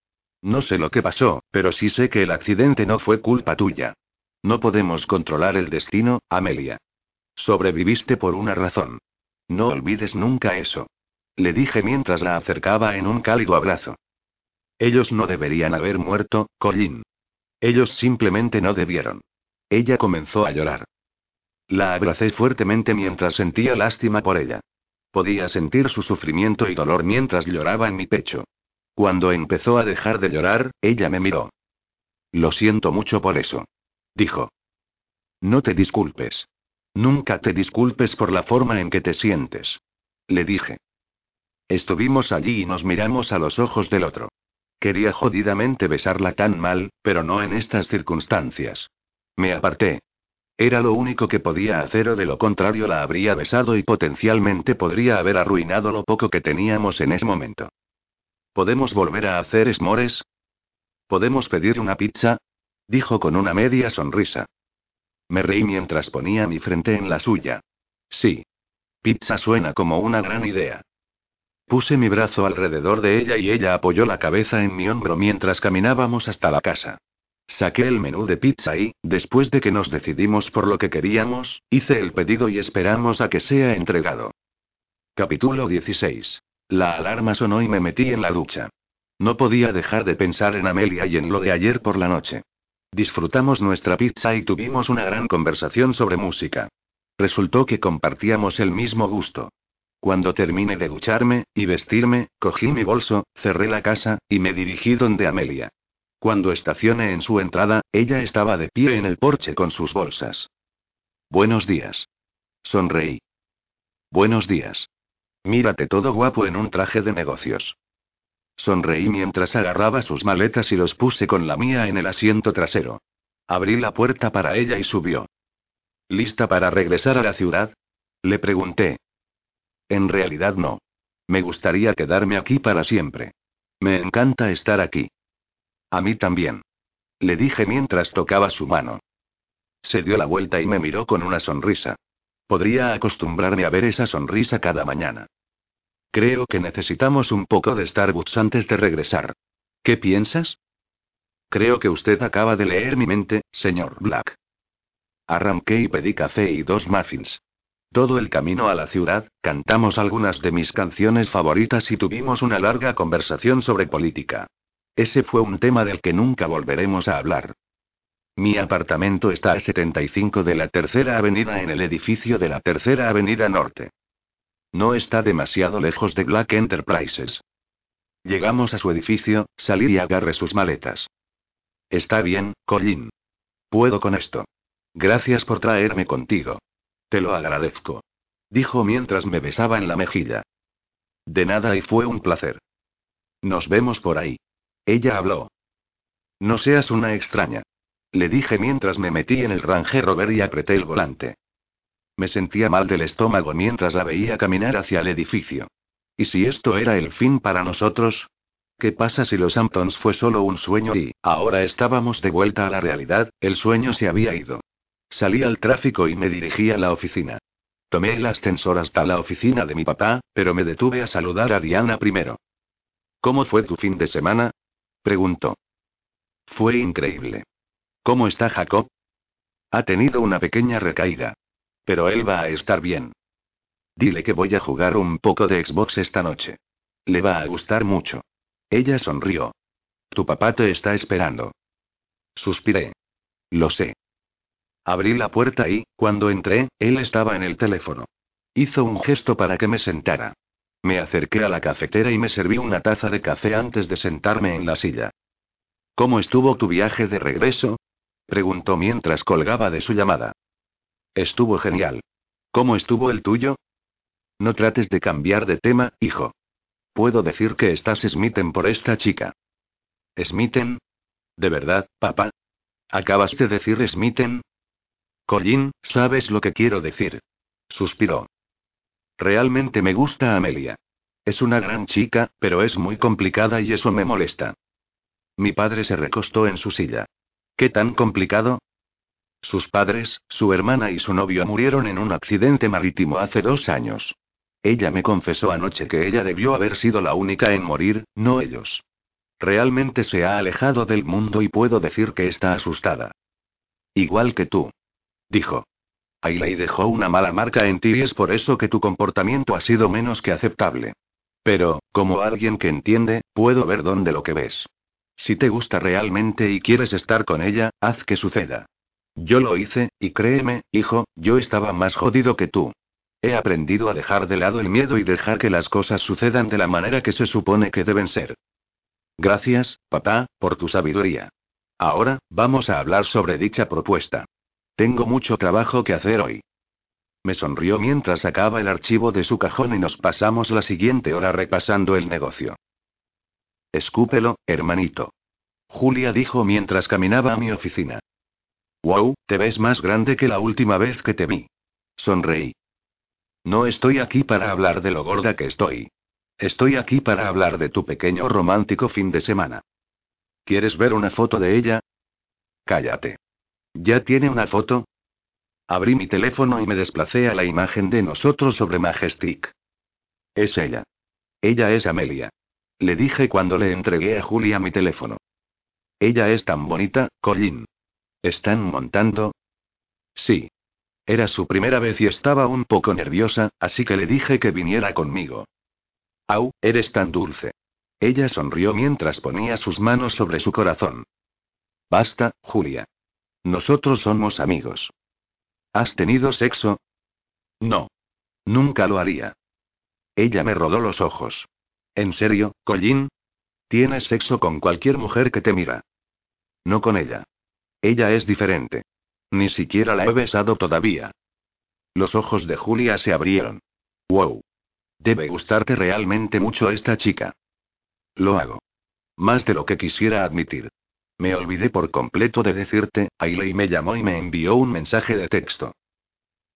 [SPEAKER 1] No sé lo que pasó, pero sí sé que el accidente no fue culpa tuya. No podemos controlar el destino, Amelia. Sobreviviste por una razón. No olvides nunca eso. Le dije mientras la acercaba en un cálido abrazo. Ellos no deberían haber muerto, Colin. Ellos simplemente no debieron. Ella comenzó a llorar. La abracé fuertemente mientras sentía lástima por ella. Podía sentir su sufrimiento y dolor mientras lloraba en mi pecho. Cuando empezó a dejar de llorar, ella me miró. Lo siento mucho por eso. Dijo. No te disculpes. Nunca te disculpes por la forma en que te sientes. Le dije. Estuvimos allí y nos miramos a los ojos del otro. Quería jodidamente besarla tan mal, pero no en estas circunstancias. Me aparté. Era lo único que podía hacer o de lo contrario la habría besado y potencialmente podría haber arruinado lo poco que teníamos en ese momento. ¿Podemos volver a hacer esmores? ¿Podemos pedir una pizza? Dijo con una media sonrisa. Me reí mientras ponía mi frente en la suya. Sí. Pizza suena como una gran idea. Puse mi brazo alrededor de ella y ella apoyó la cabeza en mi hombro mientras caminábamos hasta la casa. Saqué el menú de pizza y, después de que nos decidimos por lo que queríamos, hice el pedido y esperamos a que sea entregado. Capítulo 16. La alarma sonó y me metí en la ducha. No podía dejar de pensar en Amelia y en lo de ayer por la noche. Disfrutamos nuestra pizza y tuvimos una gran conversación sobre música. Resultó que compartíamos el mismo gusto. Cuando terminé de ducharme y vestirme, cogí mi bolso, cerré la casa, y me dirigí donde Amelia. Cuando estacioné en su entrada, ella estaba de pie en el porche con sus bolsas. Buenos días. Sonreí. Buenos días. Mírate todo guapo en un traje de negocios. Sonreí mientras agarraba sus maletas y los puse con la mía en el asiento trasero. Abrí la puerta para ella y subió. ¿Lista para regresar a la ciudad? Le pregunté. En realidad no. Me gustaría quedarme aquí para siempre. Me encanta estar aquí. A mí también. Le dije mientras tocaba su mano. Se dio la vuelta y me miró con una sonrisa. Podría acostumbrarme a ver esa sonrisa cada mañana. Creo que necesitamos un poco de Starbucks antes de regresar. ¿Qué piensas? Creo que usted acaba de leer mi mente, señor Black. Arranqué y pedí café y dos muffins. Todo el camino a la ciudad, cantamos algunas de mis canciones favoritas y tuvimos una larga conversación sobre política. Ese fue un tema del que nunca volveremos a hablar. Mi apartamento está a 75 de la Tercera Avenida en el edificio de la Tercera Avenida Norte. No está demasiado lejos de Black Enterprises. Llegamos a su edificio, salí y agarré sus maletas. Está bien, Colin. Puedo con esto. Gracias por traerme contigo. Te lo agradezco. Dijo mientras me besaba en la mejilla. De nada y fue un placer. Nos vemos por ahí. Ella habló. No seas una extraña. Le dije mientras me metí en el Range Rover y apreté el volante. Me sentía mal del estómago mientras la veía caminar hacia el edificio. ¿Y si esto era el fin para nosotros? ¿Qué pasa si los Hamptons fue solo un sueño y, ahora estábamos de vuelta a la realidad, el sueño se había ido? Salí al tráfico y me dirigí a la oficina. Tomé el ascensor hasta la oficina de mi papá, pero me detuve a saludar a Diana primero. ¿Cómo fue tu fin de semana? Preguntó. Fue increíble. ¿Cómo está Jacob? Ha tenido una pequeña recaída. Pero él va a estar bien. Dile que voy a jugar un poco de Xbox esta noche. Le va a gustar mucho. Ella sonrió. Tu papá te está esperando. Suspiré. Lo sé. Abrí la puerta y, cuando entré, él estaba en el teléfono. Hizo un gesto para que me sentara. Me acerqué a la cafetera y me serví una taza de café antes de sentarme en la silla. ¿Cómo estuvo tu viaje de regreso? preguntó mientras colgaba de su llamada. Estuvo genial. ¿Cómo estuvo el tuyo? No trates de cambiar de tema, hijo. puedo decir que estás Smithen por esta chica. ¿Smithen? ¿De verdad, papá? ¿Acabas de decir Smithen? Colin, ¿sabes lo que quiero decir? Suspiró. Realmente me gusta Amelia. Es una gran chica, pero es muy complicada y eso me molesta. Mi padre se recostó en su silla. ¿Qué tan complicado? Sus padres, su hermana y su novio murieron en un accidente marítimo hace dos años. Ella me confesó anoche que ella debió haber sido la única en morir, no ellos. Realmente se ha alejado del mundo y puedo decir que está asustada. Igual que tú. Dijo. Ailey dejó una mala marca en ti y es por eso que tu comportamiento ha sido menos que aceptable. Pero, como alguien que entiende, puedo ver dónde lo que ves. Si te gusta realmente y quieres estar con ella, haz que suceda. Yo lo hice, y créeme, hijo, yo estaba más jodido que tú. He aprendido a dejar de lado el miedo y dejar que las cosas sucedan de la manera que se supone que deben ser. Gracias, papá, por tu sabiduría. Ahora, vamos a hablar sobre dicha propuesta. Tengo mucho trabajo que hacer hoy. Me sonrió mientras sacaba el archivo de su cajón y nos pasamos la siguiente hora repasando el negocio. Escúpelo, hermanito. Julia dijo mientras caminaba a mi oficina. Wow, te ves más grande que la última vez que te vi. Sonreí. No estoy aquí para hablar de lo gorda que estoy. Estoy aquí para hablar de tu pequeño romántico fin de semana. ¿Quieres ver una foto de ella? Cállate. ¿Ya tiene una foto? Abrí mi teléfono y me desplacé a la imagen de nosotros sobre Majestic. Es ella. Ella es Amelia. Le dije cuando le entregué a Julia mi teléfono. Ella es tan bonita, Colin. ¿Están montando? Sí. Era su primera vez y estaba un poco nerviosa, así que le dije que viniera conmigo. Au, eres tan dulce. Ella sonrió mientras ponía sus manos sobre su corazón. Basta, Julia. Nosotros somos amigos. ¿Has tenido sexo? No. Nunca lo haría. Ella me rodó los ojos. ¿En serio, Collín? Tienes sexo con cualquier mujer que te mira. No con ella. Ella es diferente. Ni siquiera la he besado todavía. Los ojos de Julia se abrieron. Wow. Debe gustarte realmente mucho esta chica. Lo hago. Más de lo que quisiera admitir. Me olvidé por completo de decirte, Ailey me llamó y me envió un mensaje de texto.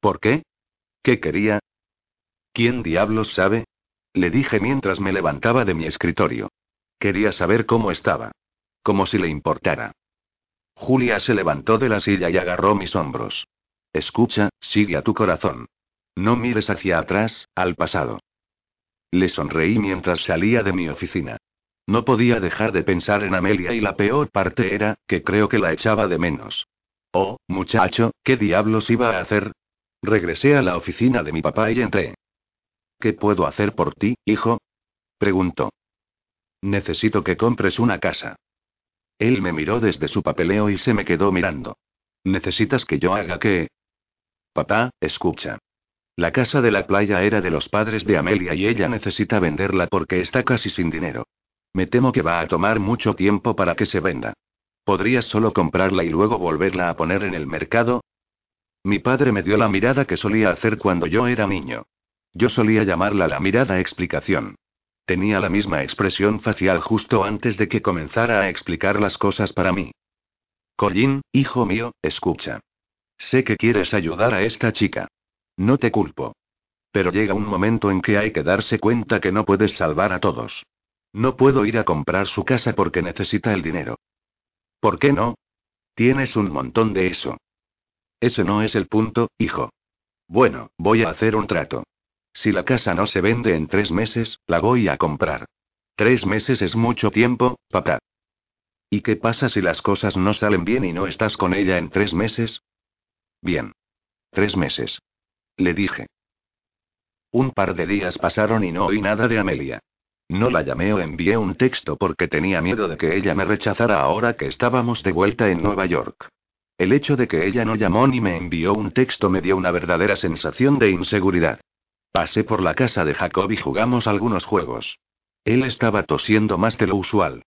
[SPEAKER 1] ¿Por qué? ¿Qué quería? ¿Quién diablos sabe? Le dije mientras me levantaba de mi escritorio. Quería saber cómo estaba. Como si le importara. Julia se levantó de la silla y agarró mis hombros. Escucha, sigue a tu corazón. No mires hacia atrás, al pasado. Le sonreí mientras salía de mi oficina. No podía dejar de pensar en Amelia y la peor parte era, que creo que la echaba de menos. Oh, muchacho, ¿qué diablos iba a hacer? Regresé a la oficina de mi papá y entré. ¿Qué puedo hacer por ti, hijo? preguntó. Necesito que compres una casa. Él me miró desde su papeleo y se me quedó mirando. ¿Necesitas que yo haga qué? Papá, escucha. La casa de la playa era de los padres de Amelia y ella necesita venderla porque está casi sin dinero. Me temo que va a tomar mucho tiempo para que se venda. ¿Podrías solo comprarla y luego volverla a poner en el mercado? Mi padre me dio la mirada que solía hacer cuando yo era niño. Yo solía llamarla la mirada explicación. Tenía la misma expresión facial justo antes de que comenzara a explicar las cosas para mí. Collín, hijo mío, escucha. Sé que quieres ayudar a esta chica. No te culpo. Pero llega un momento en que hay que darse cuenta que no puedes salvar a todos. No puedo ir a comprar su casa porque necesita el dinero. ¿Por qué no? Tienes un montón de eso. Ese no es el punto, hijo. Bueno, voy a hacer un trato. Si la casa no se vende en tres meses, la voy a comprar. Tres meses es mucho tiempo, papá. ¿Y qué pasa si las cosas no salen bien y no estás con ella en tres meses? Bien. Tres meses. Le dije. Un par de días pasaron y no oí nada de Amelia. No la llamé o envié un texto porque tenía miedo de que ella me rechazara ahora que estábamos de vuelta en Nueva York. El hecho de que ella no llamó ni me envió un texto me dio una verdadera sensación de inseguridad. Pasé por la casa de Jacob y jugamos algunos juegos. Él estaba tosiendo más de lo usual.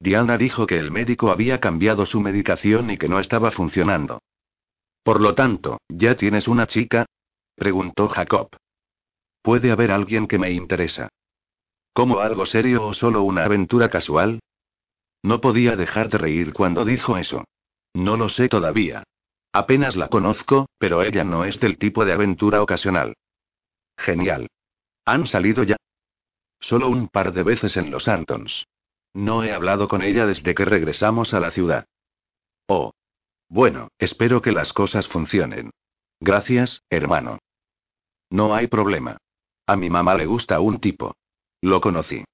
[SPEAKER 1] Diana dijo que el médico había cambiado su medicación y que no estaba funcionando. Por lo tanto, ¿ya tienes una chica? preguntó Jacob. Puede haber alguien que me interesa. ¿Como algo serio o solo una aventura casual? No podía dejar de reír cuando dijo eso. No lo sé todavía. Apenas la conozco, pero ella no es del tipo de aventura ocasional. Genial. ¿Han salido ya? Solo un par de veces en los Antons. No he hablado con ella desde que regresamos a la ciudad. Oh. Bueno, espero que las cosas funcionen. Gracias, hermano. No hay problema. A mi mamá le gusta un tipo. Lo conocí.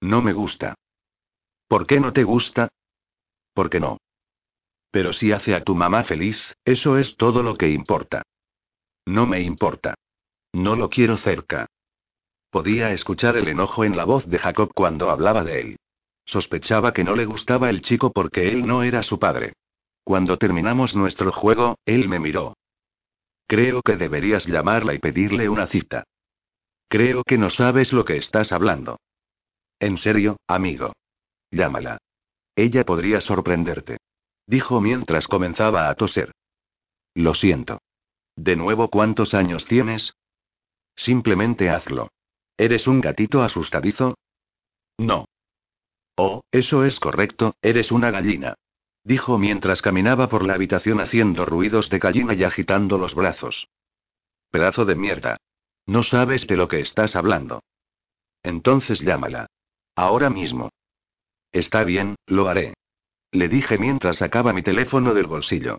[SPEAKER 1] No me gusta. ¿Por qué no te gusta? ¿Por qué no? Pero si hace a tu mamá feliz, eso es todo lo que importa. No me importa. No lo quiero cerca. Podía escuchar el enojo en la voz de Jacob cuando hablaba de él. Sospechaba que no le gustaba el chico porque él no era su padre. Cuando terminamos nuestro juego, él me miró. Creo que deberías llamarla y pedirle una cita. Creo que no sabes lo que estás hablando. En serio, amigo. Llámala. Ella podría sorprenderte. Dijo mientras comenzaba a toser. Lo siento. ¿De nuevo cuántos años tienes? Simplemente hazlo. ¿Eres un gatito asustadizo? No. Oh, eso es correcto, eres una gallina. Dijo mientras caminaba por la habitación haciendo ruidos de gallina y agitando los brazos. Pedazo de mierda. No sabes de lo que estás hablando. Entonces llámala. Ahora mismo. Está bien, lo haré. Le dije mientras sacaba mi teléfono del bolsillo.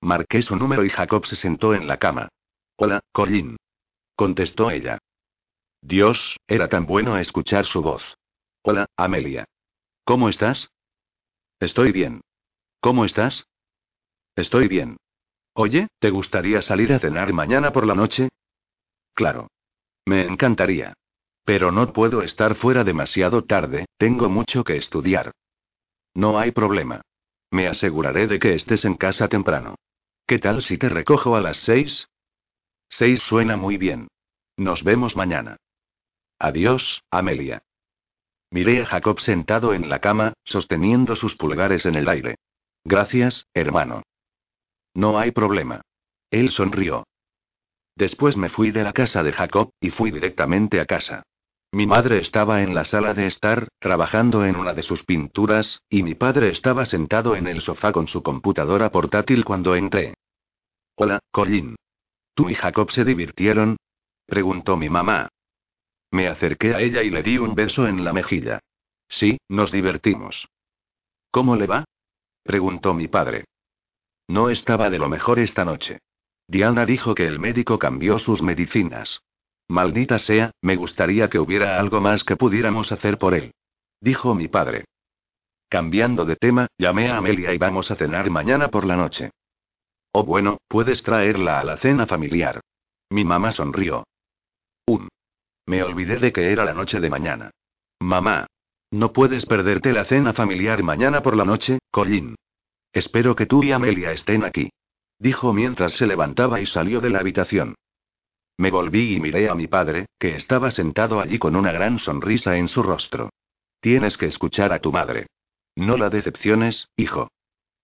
[SPEAKER 1] Marqué su número y Jacob se sentó en la cama. Hola, Colin. Contestó ella. Dios, era tan bueno escuchar su voz. Hola, Amelia. ¿Cómo estás? Estoy bien. ¿Cómo estás? Estoy bien. Oye, ¿te gustaría salir a cenar mañana por la noche? Claro. Me encantaría. Pero no puedo estar fuera demasiado tarde, tengo mucho que estudiar. No hay problema. Me aseguraré de que estés en casa temprano. ¿Qué tal si te recojo a las seis? Seis suena muy bien. Nos vemos mañana. Adiós, Amelia. Miré a Jacob sentado en la cama, sosteniendo sus pulgares en el aire. Gracias, hermano. No hay problema. Él sonrió. Después me fui de la casa de Jacob, y fui directamente a casa. Mi madre estaba en la sala de estar, trabajando en una de sus pinturas, y mi padre estaba sentado en el sofá con su computadora portátil cuando entré. Hola, Colin. ¿Tú y Jacob se divirtieron? preguntó mi mamá. Me acerqué a ella y le di un beso en la mejilla. Sí, nos divertimos. ¿Cómo le va? preguntó mi padre. No estaba de lo mejor esta noche. Diana dijo que el médico cambió sus medicinas. Maldita sea, me gustaría que hubiera algo más que pudiéramos hacer por él. Dijo mi padre. Cambiando de tema, llamé a Amelia y vamos a cenar mañana por la noche. Oh bueno, puedes traerla a la cena familiar. Mi mamá sonrió. Un. Me olvidé de que era la noche de mañana. Mamá. No puedes perderte la cena familiar mañana por la noche, Colin. Espero que tú y Amelia estén aquí. Dijo mientras se levantaba y salió de la habitación. Me volví y miré a mi padre, que estaba sentado allí con una gran sonrisa en su rostro. Tienes que escuchar a tu madre. No la decepciones, hijo.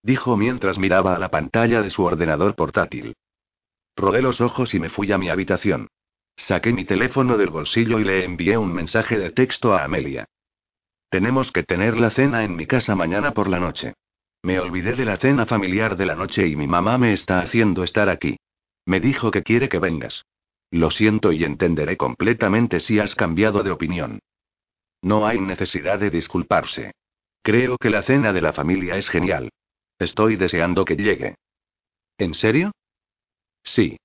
[SPEAKER 1] Dijo mientras miraba a la pantalla de su ordenador portátil. Rodé los ojos y me fui a mi habitación. Saqué mi teléfono del bolsillo y le envié un mensaje de texto a Amelia. Tenemos que tener la cena en mi casa mañana por la noche. Me olvidé de la cena familiar de la noche y mi mamá me está haciendo estar aquí. Me dijo que quiere que vengas. Lo siento y entenderé completamente si has cambiado de opinión. No hay necesidad de disculparse. Creo que la cena de la familia es genial. Estoy deseando que llegue. ¿En serio? Sí.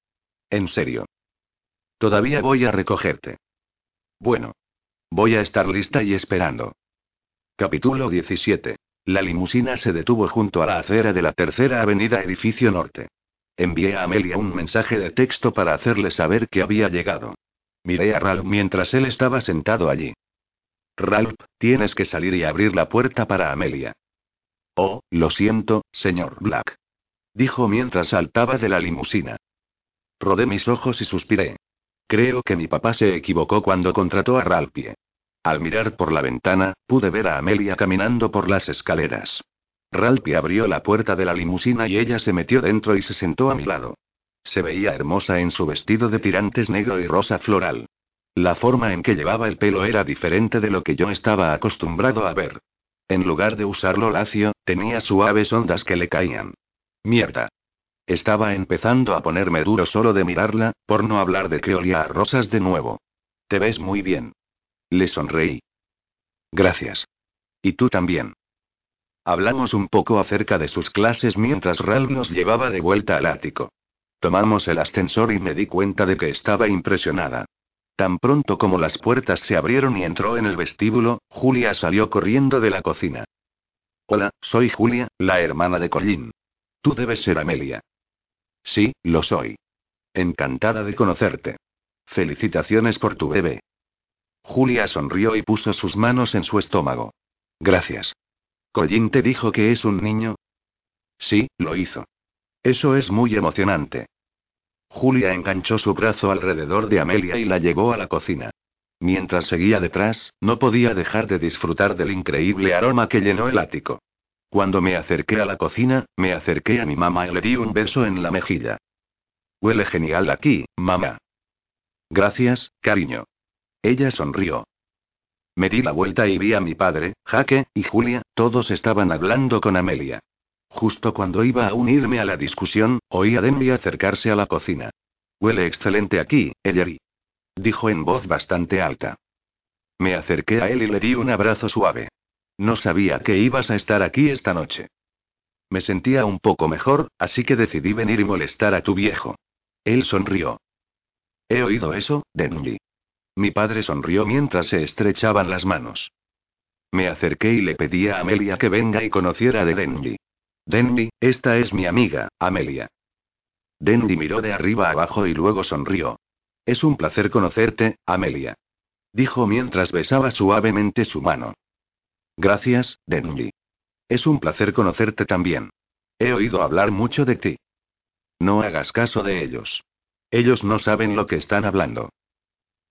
[SPEAKER 1] En serio. Todavía voy a recogerte. Bueno. Voy a estar lista y esperando. Capítulo 17. La limusina se detuvo junto a la acera de la tercera avenida Edificio Norte. Envié a Amelia un mensaje de texto para hacerle saber que había llegado. Miré a Ralph mientras él estaba sentado allí. Ralph, tienes que salir y abrir la puerta para Amelia. Oh, lo siento, señor Black. Dijo mientras saltaba de la limusina. Rodé mis ojos y suspiré. Creo que mi papá se equivocó cuando contrató a Ralphie. Al mirar por la ventana, pude ver a Amelia caminando por las escaleras. Ralphie abrió la puerta de la limusina y ella se metió dentro y se sentó a mi lado. Se veía hermosa en su vestido de tirantes negro y rosa floral. La forma en que llevaba el pelo era diferente de lo que yo estaba acostumbrado a ver. En lugar de usarlo lacio, tenía suaves ondas que le caían. Mierda. Estaba empezando a ponerme duro solo de mirarla, por no hablar de que olía a rosas de nuevo. Te ves muy bien. Le sonreí. Gracias. Y tú también. Hablamos un poco acerca de sus clases mientras Ralph nos llevaba de vuelta al ático. Tomamos el ascensor y me di cuenta de que estaba impresionada. Tan pronto como las puertas se abrieron y entró en el vestíbulo, Julia salió corriendo de la cocina. Hola, soy Julia, la hermana de Collín. Tú debes ser Amelia. Sí, lo soy. Encantada de conocerte. Felicitaciones por tu bebé. Julia sonrió y puso sus manos en su estómago. Gracias. ¿Collín te dijo que es un niño? Sí, lo hizo. Eso es muy emocionante. Julia enganchó su brazo alrededor de Amelia y la llevó a la cocina. Mientras seguía detrás, no podía dejar de disfrutar del increíble aroma que llenó el ático. Cuando me acerqué a la cocina, me acerqué a mi mamá y le di un beso en la mejilla. Huele genial aquí, mamá. Gracias, cariño. Ella sonrió. Me di la vuelta y vi a mi padre, Jaque, y Julia, todos estaban hablando con Amelia. Justo cuando iba a unirme a la discusión, oí a Denby acercarse a la cocina. Huele excelente aquí, Ellery. Dijo en voz bastante alta. Me acerqué a él y le di un abrazo suave. No sabía que ibas a estar aquí esta noche. Me sentía un poco mejor, así que decidí venir y molestar a tu viejo. Él sonrió. He oído eso, Denby. Mi padre sonrió mientras se estrechaban las manos. Me acerqué y le pedí a Amelia que venga y conociera de Denby. Denby, esta es mi amiga, Amelia. Denby miró de arriba abajo y luego sonrió. Es un placer conocerte, Amelia. Dijo mientras besaba suavemente su mano. Gracias, Denby. Es un placer conocerte también. He oído hablar mucho de ti. No hagas caso de ellos. Ellos no saben lo que están hablando.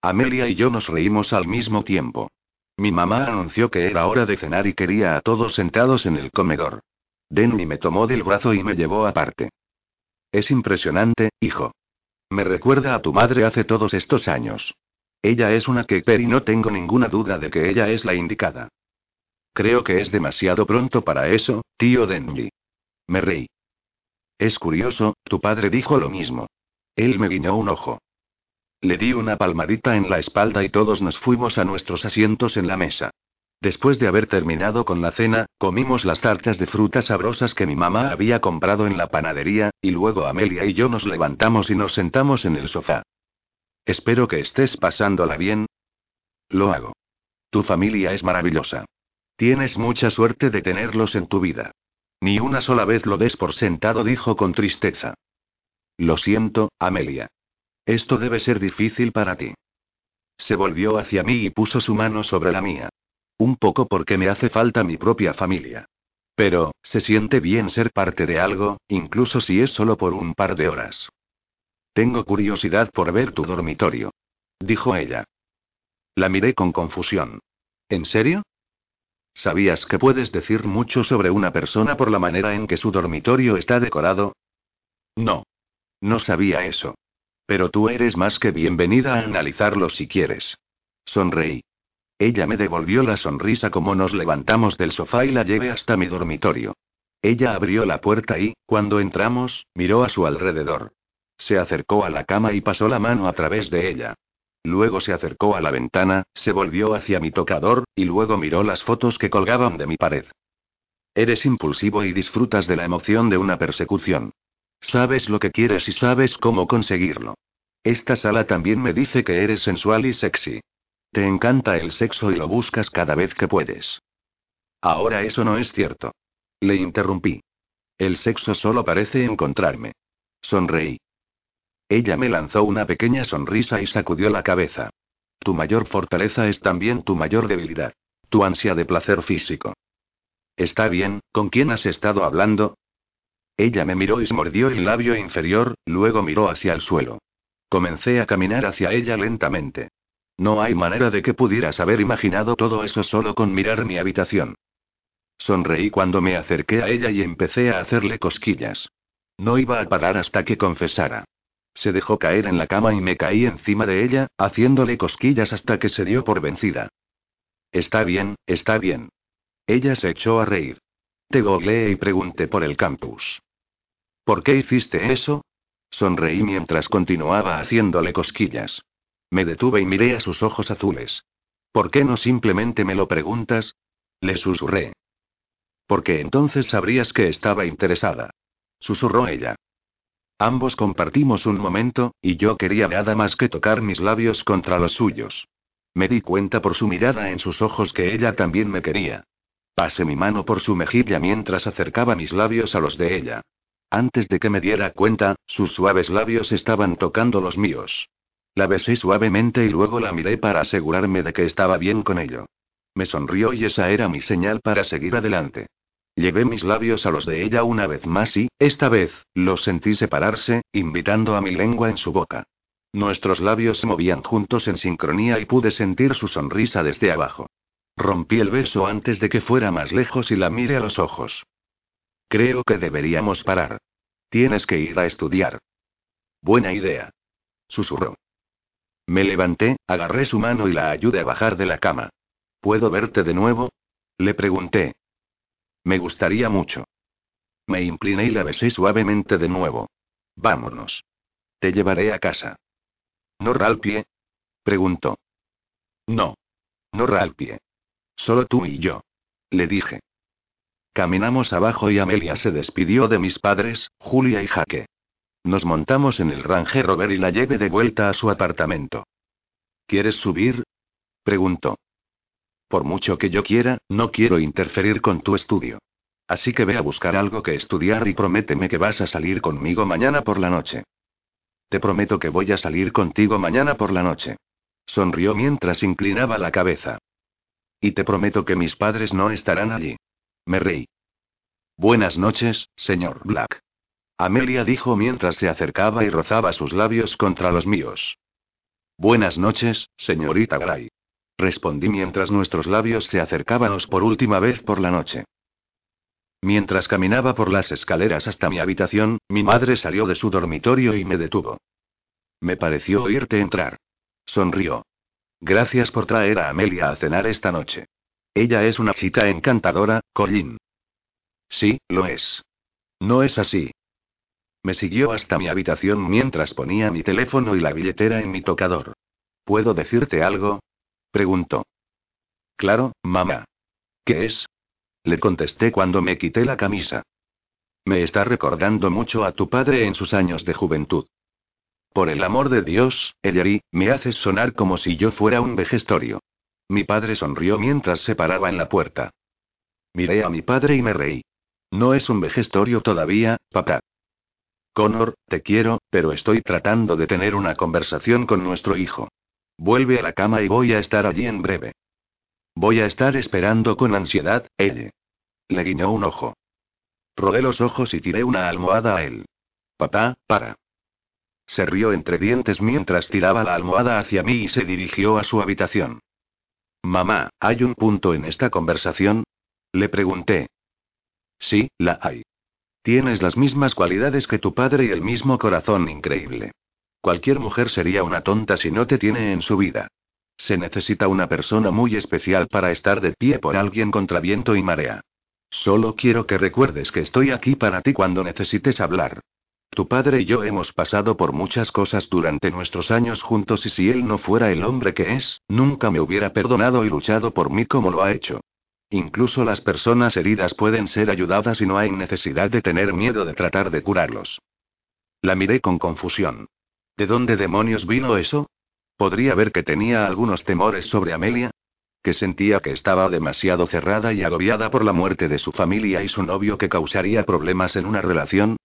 [SPEAKER 1] Amelia y yo nos reímos al mismo tiempo. Mi mamá anunció que era hora de cenar y quería a todos sentados en el comedor. Denny me tomó del brazo y me llevó aparte. Es impresionante, hijo. Me recuerda a tu madre hace todos estos años. Ella es una Keper y no tengo ninguna duda de que ella es la indicada. Creo que es demasiado pronto para eso, tío Denny. Me reí. Es curioso, tu padre dijo lo mismo. Él me guiñó un ojo. Le di una palmadita en la espalda y todos nos fuimos a nuestros asientos en la mesa. Después de haber terminado con la cena, comimos las tartas de frutas sabrosas que mi mamá había comprado en la panadería, y luego Amelia y yo nos levantamos y nos sentamos en el sofá. Espero que estés pasándola bien. Lo hago. Tu familia es maravillosa. Tienes mucha suerte de tenerlos en tu vida. Ni una sola vez lo des por sentado, dijo con tristeza. Lo siento, Amelia. Esto debe ser difícil para ti. Se volvió hacia mí y puso su mano sobre la mía. Un poco porque me hace falta mi propia familia. Pero, se siente bien ser parte de algo, incluso si es solo por un par de horas. Tengo curiosidad por ver tu dormitorio. Dijo ella. La miré con confusión. ¿En serio? ¿Sabías que puedes decir mucho sobre una persona por la manera en que su dormitorio está decorado? No. No sabía eso. Pero tú eres más que bienvenida a analizarlo si quieres. Sonreí. Ella me devolvió la sonrisa como nos levantamos del sofá y la llevé hasta mi dormitorio. Ella abrió la puerta y, cuando entramos, miró a su alrededor. Se acercó a la cama y pasó la mano a través de ella. Luego se acercó a la ventana, se volvió hacia mi tocador, y luego miró las fotos que colgaban de mi pared. Eres impulsivo y disfrutas de la emoción de una persecución. Sabes lo que quieres y sabes cómo conseguirlo. Esta sala también me dice que eres sensual y sexy. Te encanta el sexo y lo buscas cada vez que puedes. Ahora eso no es cierto. Le interrumpí. El sexo solo parece encontrarme. Sonreí. Ella me lanzó una pequeña sonrisa y sacudió la cabeza. Tu mayor fortaleza es también tu mayor debilidad. Tu ansia de placer físico. Está bien, ¿con quién has estado hablando? Ella me miró y se mordió el labio inferior, luego miró hacia el suelo. Comencé a caminar hacia ella lentamente. No hay manera de que pudieras haber imaginado todo eso solo con mirar mi habitación. Sonreí cuando me acerqué a ella y empecé a hacerle cosquillas. No iba a parar hasta que confesara. Se dejó caer en la cama y me caí encima de ella, haciéndole cosquillas hasta que se dio por vencida. Está bien, está bien. Ella se echó a reír. Te googleé y pregunté por el campus. ¿Por qué hiciste eso? Sonreí mientras continuaba haciéndole cosquillas. Me detuve y miré a sus ojos azules. ¿Por qué no simplemente me lo preguntas? Le susurré. Porque entonces sabrías que estaba interesada. Susurró ella. Ambos compartimos un momento, y yo quería nada más que tocar mis labios contra los suyos. Me di cuenta por su mirada en sus ojos que ella también me quería. Pasé mi mano por su mejilla mientras acercaba mis labios a los de ella. Antes de que me diera cuenta, sus suaves labios estaban tocando los míos. La besé suavemente y luego la miré para asegurarme de que estaba bien con ello. Me sonrió y esa era mi señal para seguir adelante. Llevé mis labios a los de ella una vez más y, esta vez, los sentí separarse, invitando a mi lengua en su boca. Nuestros labios se movían juntos en sincronía y pude sentir su sonrisa desde abajo. Rompí el beso antes de que fuera más lejos y la miré a los ojos. Creo que deberíamos parar. Tienes que ir a estudiar. Buena idea. Susurró. Me levanté, agarré su mano y la ayudé a bajar de la cama. ¿Puedo verte de nuevo? Le pregunté. Me gustaría mucho. Me incliné y la besé suavemente de nuevo. Vámonos. Te llevaré a casa. ¿No Ralpie? preguntó. No. No Ralpie. Solo tú y yo. Le dije. Caminamos abajo y Amelia se despidió de mis padres, Julia y Jaque. Nos montamos en el Range Rover y la llevé de vuelta a su apartamento. ¿Quieres subir? preguntó. Por mucho que yo quiera, no quiero interferir con tu estudio. Así que ve a buscar algo que estudiar y prométeme que vas a salir conmigo mañana por la noche. Te prometo que voy a salir contigo mañana por la noche. Sonrió mientras inclinaba la cabeza. Y te prometo que mis padres no estarán allí. Me reí. Buenas noches, señor Black. Amelia dijo mientras se acercaba y rozaba sus labios contra los míos. Buenas noches, señorita Gray. Respondí mientras nuestros labios se acercábamos por última vez por la noche. Mientras caminaba por las escaleras hasta mi habitación, mi madre salió de su dormitorio y me detuvo. Me pareció oírte entrar. Sonrió. Gracias por traer a Amelia a cenar esta noche. Ella es una chica encantadora, Colin. Sí, lo es. No es así. Me siguió hasta mi habitación mientras ponía mi teléfono y la billetera en mi tocador. ¿Puedo decirte algo? Preguntó. Claro, mamá. ¿Qué es? Le contesté cuando me quité la camisa. Me está recordando mucho a tu padre en sus años de juventud. Por el amor de Dios, Ellery, me haces sonar como si yo fuera un vejestorio. Mi padre sonrió mientras se paraba en la puerta. Miré a mi padre y me reí. No es un vejestorio todavía, papá. Connor, te quiero, pero estoy tratando de tener una conversación con nuestro hijo. Vuelve a la cama y voy a estar allí en breve. Voy a estar esperando con ansiedad, ella. Le guiñó un ojo. Rodé los ojos y tiré una almohada a él. Papá, para. Se rió entre dientes mientras tiraba la almohada hacia mí y se dirigió a su habitación. Mamá, ¿hay un punto en esta conversación? Le pregunté. Sí, la hay. Tienes las mismas cualidades que tu padre y el mismo corazón increíble. Cualquier mujer sería una tonta si no te tiene en su vida. Se necesita una persona muy especial para estar de pie por alguien contra viento y marea. Solo quiero que recuerdes que estoy aquí para ti cuando necesites hablar. Tu padre y yo hemos pasado por muchas cosas durante nuestros años juntos y si él no fuera el hombre que es, nunca me hubiera perdonado y luchado por mí como lo ha hecho. Incluso las personas heridas pueden ser ayudadas y no hay necesidad de tener miedo de tratar de curarlos. La miré con confusión. ¿De dónde demonios vino eso? ¿Podría ver que tenía algunos temores sobre Amelia? ¿Que sentía que estaba demasiado cerrada y agobiada por la muerte de su familia y su novio que causaría problemas en una relación?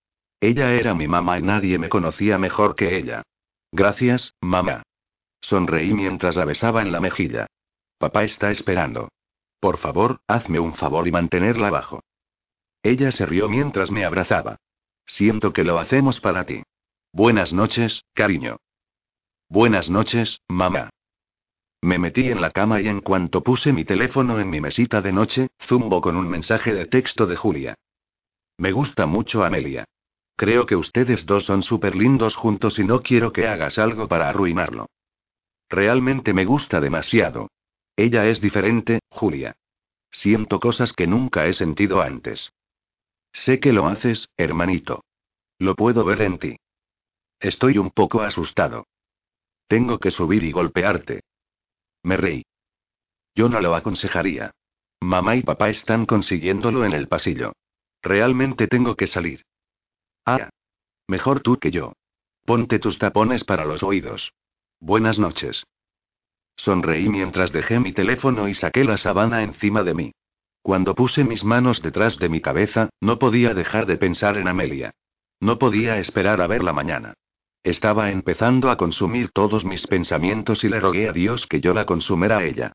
[SPEAKER 1] Ella era mi mamá y nadie me conocía mejor que ella. Gracias, mamá. Sonreí mientras la besaba en la mejilla. Papá está esperando. Por favor, hazme un favor y mantenerla abajo. Ella se rió mientras me abrazaba. Siento que lo hacemos para ti. Buenas noches, cariño. Buenas noches, mamá. Me metí en la cama y en cuanto puse mi teléfono en mi mesita de noche, zumbo con un mensaje de texto de Julia. Me gusta mucho Amelia. Creo que ustedes dos son súper lindos juntos y no quiero que hagas algo para arruinarlo. Realmente me gusta demasiado. Ella es diferente, Julia. Siento cosas que nunca he sentido antes. Sé que lo haces, hermanito. Lo puedo ver en ti. Estoy un poco asustado. Tengo que subir y golpearte. Me reí. Yo no lo aconsejaría. Mamá y papá están consiguiéndolo en el pasillo. Realmente tengo que salir. Ah. Mejor tú que yo. Ponte tus tapones para los oídos. Buenas noches. Sonreí mientras dejé mi teléfono y saqué la sabana encima de mí. Cuando puse mis manos detrás de mi cabeza, no podía dejar de pensar en Amelia. No podía esperar a verla mañana. Estaba empezando a consumir todos mis pensamientos y le rogué a Dios que yo la consumera a ella.